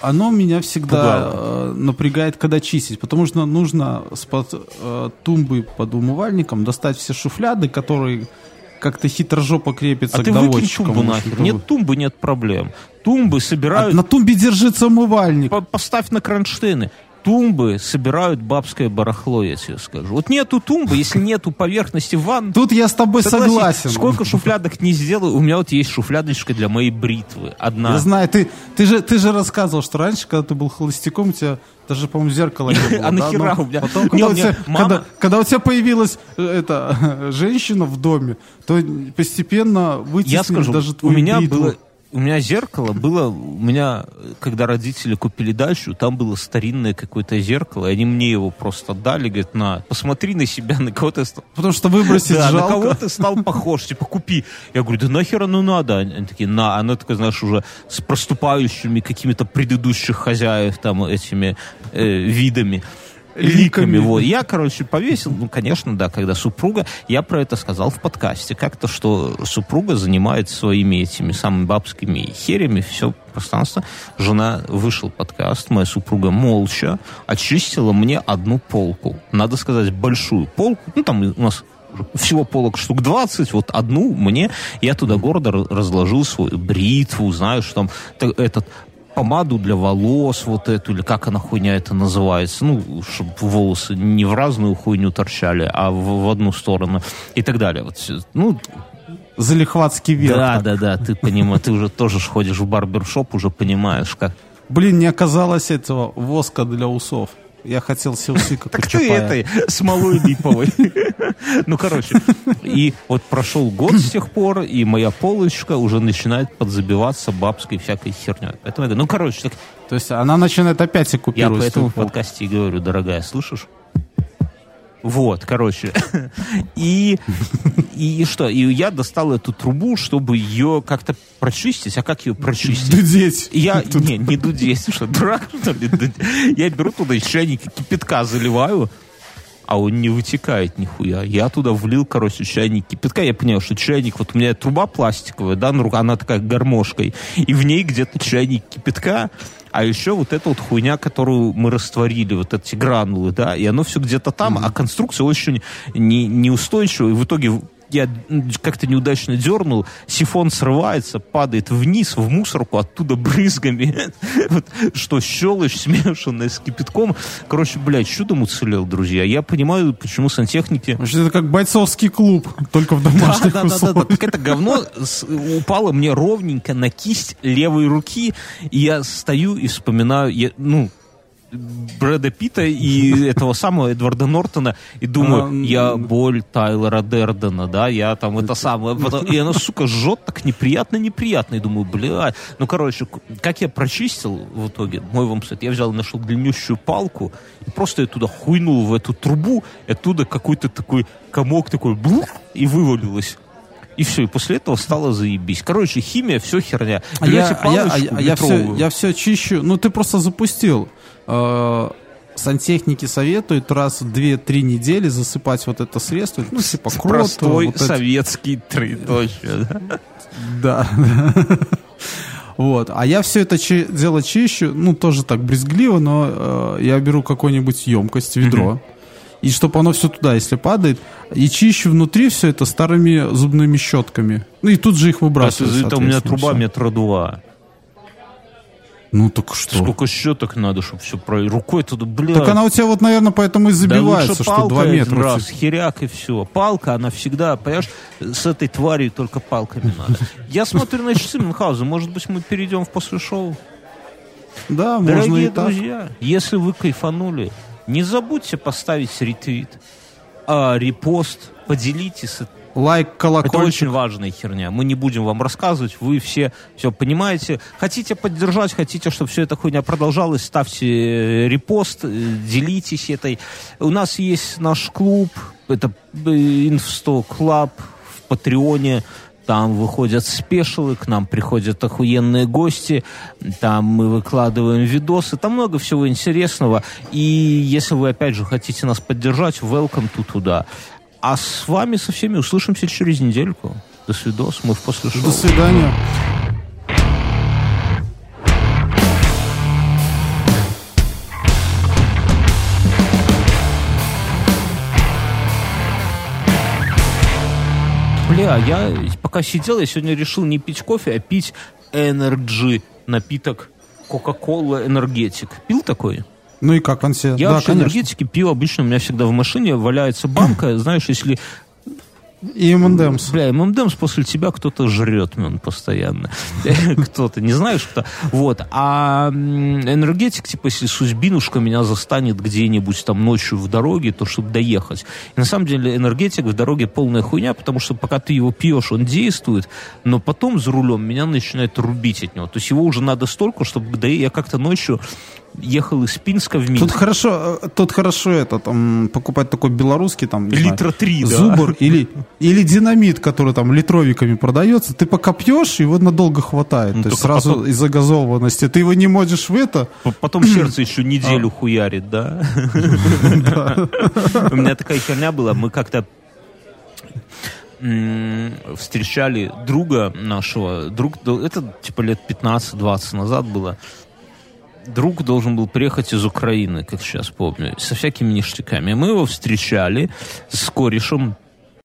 оно меня всегда э, напрягает, когда чистить, потому что нужно с под э, тумбы под умывальником достать все шуфляды, которые как-то хитро жопа крепится А к доводчикам. тумбу нахер. Нет тумбы, нет проблем. Тумбы А собирают... на тумбе держится умывальник. По- Поставь на кронштейны. Тумбы собирают бабское барахло, я тебе скажу. Вот нету тумбы, если нету поверхности ванн, Тут я с тобой согласен. Сколько шуфлядок не сделаю, у меня вот есть шуфлядочка для моей бритвы. Одна. Я знаю, ты, ты, же, ты же рассказывал, что раньше, когда ты был холостяком, у тебя даже, по-моему, зеркала не было. А нахера Но у меня? Потом, когда, у тебя, мама- когда, когда у тебя появилась э, эта женщина в доме, то постепенно вытеснили Я скажу, даже у твою меня было... У меня зеркало было, у меня, когда родители купили дачу, там было старинное какое-то зеркало, и они мне его просто отдали, говорят, на, посмотри на себя, на кого ты стал, Потому что выбросить да, на жалко. кого ты стал похож, типа, купи. Я говорю, да нахер оно надо? Они такие, на, она такая, знаешь, уже с проступающими какими-то предыдущих хозяев там этими э, видами. Ликами. Вот. Я, короче, повесил, ну, конечно, да, когда супруга, я про это сказал в подкасте, как-то, что супруга занимается своими этими самыми бабскими херями, все пространство. Жена, вышел подкаст, моя супруга молча очистила мне одну полку. Надо сказать, большую полку. Ну, там у нас всего полок штук 20, вот одну мне, я туда гордо ра- разложил свою бритву, знаешь, там та- этот помаду для волос, вот эту, или как она хуйня это называется, ну, чтобы волосы не в разную хуйню торчали, а в, в одну сторону и так далее. Вот, ну, Залихватский верх. да, так. да, да, ты понимаешь, ты уже тоже ходишь в барбершоп, уже понимаешь, как. Блин, не оказалось этого воска для усов. Я хотел все усы, как Так ты этой смолой липовой. Ну, короче, и вот прошел год с тех пор, и моя полочка уже начинает подзабиваться бабской всякой херней. Поэтому я говорю, ну, короче, так То есть она начинает опять я оккупировать поэтому в подкасте и говорю, дорогая, слышишь? Вот, короче. И, и что? И я достал эту трубу, чтобы ее как-то прочистить. А как ее прочистить? Дудеть. Я, не, не дудеть, что, дурак, что ли? Я беру туда из чайника кипятка заливаю, а он не вытекает нихуя. Я туда влил, короче, чайник кипятка. Я понял, что чайник, вот у меня труба пластиковая, да, ну, она такая гармошкой, и в ней где-то чайник кипятка, а еще вот эта вот хуйня, которую мы растворили, вот эти гранулы, да, и оно все где-то там, а конструкция очень не, неустойчивая, и в итоге я как-то неудачно дернул, сифон срывается, падает вниз в мусорку, оттуда брызгами, вот, что щелочь смешанная с кипятком. Короче, блядь, чудом уцелел, друзья. Я понимаю, почему сантехники... Значит, это как бойцовский клуб, только в Да, домашних да, да, да, да. условиях. Так это говно упало мне ровненько на кисть левой руки, и я стою и вспоминаю, я, ну, Брэда Питта и этого самого Эдварда Нортона, и думаю, я боль Тайлера Дердена, да, я там это самое, и оно, сука, жжет так неприятно-неприятно, и думаю, бля, ну, короче, как я прочистил в итоге, мой вам совет, я взял, нашел длиннющую палку, и просто я туда хуйнул в эту трубу, и оттуда какой-то такой комок такой, блух, и вывалилось. И все, и после этого стало заебись. Короче, химия, все херня. А я, а я, а палочку я- а я все, метровую. я все чищу. Ну, ты просто запустил. Э, Сантехники советуют раз в 2-3 недели засыпать вот это средство. Ну, типа крот, Простой вот это- советский троеточие. да? Да. Вот. А я все это чи- дело чищу, ну, тоже так брезгливо, но э, я беру какую-нибудь емкость, ведро. И чтобы оно все туда, если падает, и чищу внутри все это старыми зубными щетками. Ну и тут же их выбрасываю. Это у меня труба метра два. Ну так что? Сколько щеток надо, чтобы все про... Рукой туда, блядь. Так она у тебя вот, наверное, поэтому и Да забивается, лучше что палка 2 один метра. раз, херяк и все. Палка, она всегда, понимаешь, с этой тварью только палками надо. Я смотрю на часы Мюнхгаузен, может быть, мы перейдем в после шоу. Да, можно Дорогие и так. друзья, если вы кайфанули, не забудьте поставить ретвит, а, репост, поделитесь. Лайк, Это колокольчик. очень важная херня. Мы не будем вам рассказывать, вы все все понимаете. Хотите поддержать, хотите, чтобы все это хуйня продолжалась, ставьте э, репост, э, делитесь этой. У нас есть наш клуб, это э, Инфсто Club в Патреоне. там выходят спешилы, к нам приходят охуенные гости, там мы выкладываем видосы, там много всего интересного. И если вы, опять же, хотите нас поддержать, welcome to туда. А с вами со всеми услышимся через недельку. До свидос, мы в после шоу. До свидания. Бля, я пока сидел, я сегодня решил не пить кофе, а пить Energy напиток Coca-Cola энергетик. Пил такой? Ну и как он себе? Я да, вообще конечно. энергетики пью обычно, у меня всегда в машине валяется банка, знаешь, если И M&M's. Бля, ММДМС после тебя кто-то жрет, мен, постоянно. Кто-то, не знаешь кто. Вот. А энергетик, типа, если судьбинушка меня застанет где-нибудь там ночью в дороге, то чтобы доехать. И на самом деле энергетик в дороге полная хуйня, потому что пока ты его пьешь, он действует, но потом за рулем меня начинает рубить от него. То есть его уже надо столько, чтобы я как-то ночью ехал из Пинска в Минск. Тут хорошо, э, тут хорошо это, там, покупать такой белорусский, там, Литра три, да. зубр или, или динамит, который там литровиками продается. Ты пока пьешь, его надо хватает. Ну, То есть сразу потом- из-за газованности. Ты его не можешь в это. Потом сердце еще А. неделю хуярит, да? У меня такая херня была. Мы как-то встречали друга нашего. Друг, это типа лет 15-20 назад было. Друг должен был приехать из Украины, как сейчас помню, со всякими ништяками. Мы его встречали с корешем